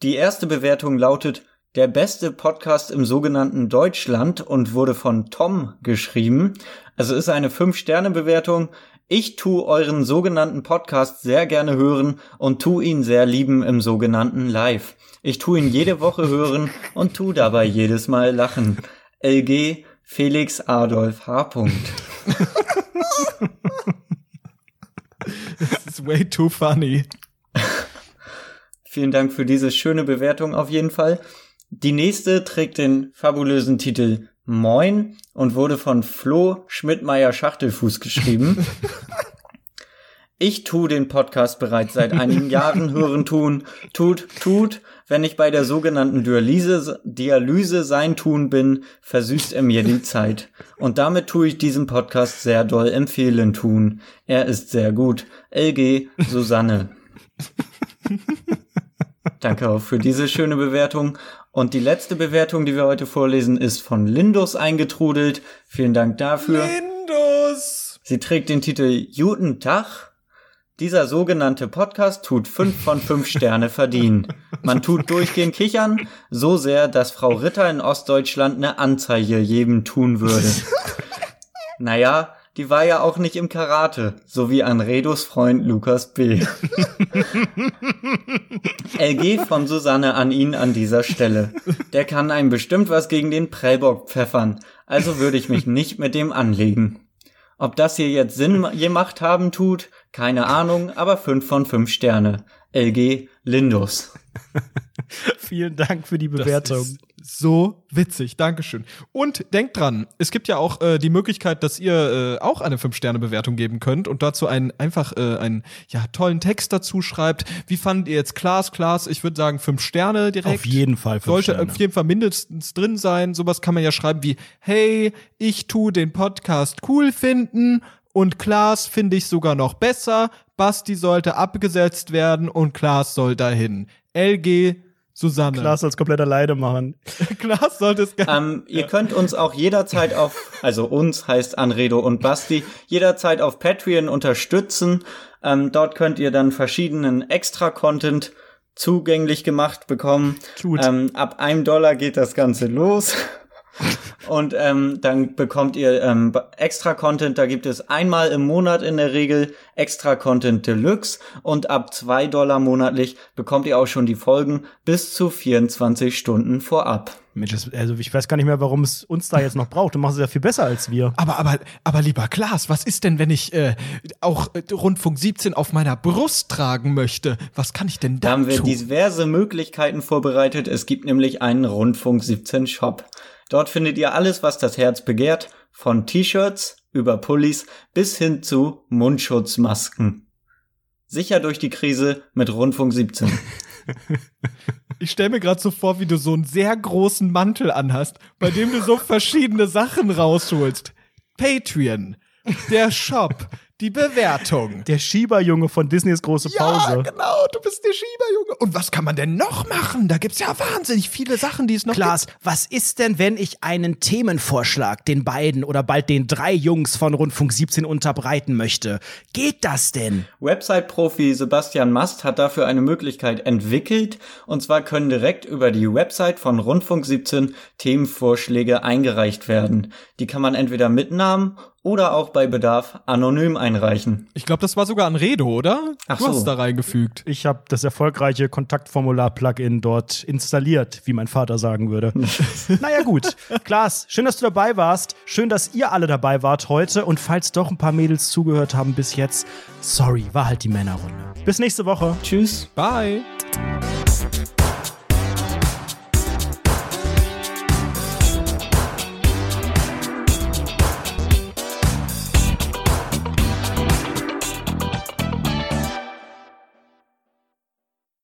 Speaker 3: die erste Bewertung lautet, der beste Podcast im sogenannten Deutschland und wurde von Tom geschrieben. Also ist eine 5-Sterne-Bewertung. Ich tu euren sogenannten Podcast sehr gerne hören und tu ihn sehr lieben im sogenannten Live. Ich tu ihn jede Woche hören und tu dabei jedes Mal lachen. LG Felix Adolf H.
Speaker 1: Das ist way too funny.
Speaker 3: Vielen Dank für diese schöne Bewertung auf jeden Fall. Die nächste trägt den fabulösen Titel Moin und wurde von Flo Schmidtmeier Schachtelfuß geschrieben. Ich tu den Podcast bereits seit einigen Jahren hören tun, tut, tut, wenn ich bei der sogenannten Dialyse, Dialyse sein tun bin, versüßt er mir die Zeit. Und damit tue ich diesen Podcast sehr doll empfehlen tun. Er ist sehr gut. LG Susanne. Danke auch für diese schöne Bewertung. Und die letzte Bewertung, die wir heute vorlesen, ist von Lindus eingetrudelt. Vielen Dank dafür.
Speaker 1: Lindus!
Speaker 3: Sie trägt den Titel Guten Tag. Dieser sogenannte Podcast tut fünf von fünf Sterne verdienen. Man tut durchgehend kichern, so sehr, dass Frau Ritter in Ostdeutschland eine Anzeige jedem tun würde. Naja, die war ja auch nicht im Karate, so wie Anredos Freund Lukas B. LG von Susanne an ihn an dieser Stelle. Der kann einem bestimmt was gegen den Prellbock pfeffern, also würde ich mich nicht mit dem anlegen. Ob das hier jetzt Sinn gemacht haben tut, keine Ahnung, aber fünf von fünf Sterne. LG Lindus.
Speaker 2: Vielen Dank für die
Speaker 1: Das
Speaker 2: Bewertung.
Speaker 1: ist so witzig. Dankeschön. Und denkt dran, es gibt ja auch äh, die Möglichkeit, dass ihr äh, auch eine 5-Sterne-Bewertung geben könnt und dazu einen einfach äh, einen ja, tollen Text dazu schreibt. Wie fandet ihr jetzt Klaas? Klaas, ich würde sagen 5 Sterne direkt.
Speaker 2: Auf jeden Fall fünf
Speaker 1: Sollte
Speaker 2: Sterne.
Speaker 1: auf jeden Fall mindestens drin sein. Sowas kann man ja schreiben wie, hey, ich tu den Podcast cool finden und Klaas finde ich sogar noch besser. Basti sollte abgesetzt werden und Klaas soll dahin. LG Susanne.
Speaker 2: Klaas soll es komplett alleine machen.
Speaker 1: Klaas sollte es gar
Speaker 3: Ähm, ihr könnt uns auch jederzeit auf, also uns heißt Anredo und Basti, jederzeit auf Patreon unterstützen. Ähm, dort könnt ihr dann verschiedenen Extra-Content zugänglich gemacht bekommen. Ähm, ab einem Dollar geht das Ganze los. Und ähm, dann bekommt ihr ähm, extra Content. Da gibt es einmal im Monat in der Regel extra Content Deluxe. Und ab zwei Dollar monatlich bekommt ihr auch schon die Folgen bis zu 24 Stunden vorab.
Speaker 2: Also ich weiß gar nicht mehr, warum es uns da jetzt noch braucht. Du machst es ja viel besser als wir.
Speaker 1: Aber, aber, aber lieber Klaas, was ist denn, wenn ich äh, auch äh, Rundfunk 17 auf meiner Brust tragen möchte? Was kann ich denn
Speaker 3: Da
Speaker 1: da
Speaker 3: haben wir
Speaker 1: tun?
Speaker 3: diverse Möglichkeiten vorbereitet. Es gibt nämlich einen Rundfunk 17 Shop. Dort findet ihr alles, was das Herz begehrt, von T-Shirts über Pullis bis hin zu Mundschutzmasken. Sicher durch die Krise mit Rundfunk 17.
Speaker 1: Ich stelle mir gerade so vor, wie du so einen sehr großen Mantel anhast, bei dem du so verschiedene Sachen rausholst. Patreon, der Shop, die Bewertung.
Speaker 2: Der Schieberjunge von Disneys große
Speaker 1: Ja,
Speaker 2: Pause.
Speaker 1: genau, du bist der Schieberjunge. Und was kann man denn noch machen? Da gibt's ja wahnsinnig viele Sachen, die es noch
Speaker 2: Klaas, was ist denn, wenn ich einen Themenvorschlag den beiden oder bald den drei Jungs von Rundfunk 17 unterbreiten möchte? Geht das denn?
Speaker 3: Website-Profi Sebastian Mast hat dafür eine Möglichkeit entwickelt. Und zwar können direkt über die Website von Rundfunk 17 Themenvorschläge eingereicht werden. Die kann man entweder mit Namen oder auch bei Bedarf anonym einreichen.
Speaker 1: Ich glaube, das war sogar ein Redo, oder?
Speaker 3: Ach
Speaker 1: du hast
Speaker 3: so.
Speaker 1: es da reingefügt.
Speaker 2: Ich habe das erfolgreiche Kontaktformular-Plugin dort installiert, wie mein Vater sagen würde. naja, gut. Klaas, schön, dass du dabei warst. Schön, dass ihr alle dabei wart heute. Und falls doch ein paar Mädels zugehört haben bis jetzt, sorry, war halt die Männerrunde. Bis nächste Woche.
Speaker 3: Tschüss.
Speaker 1: Bye.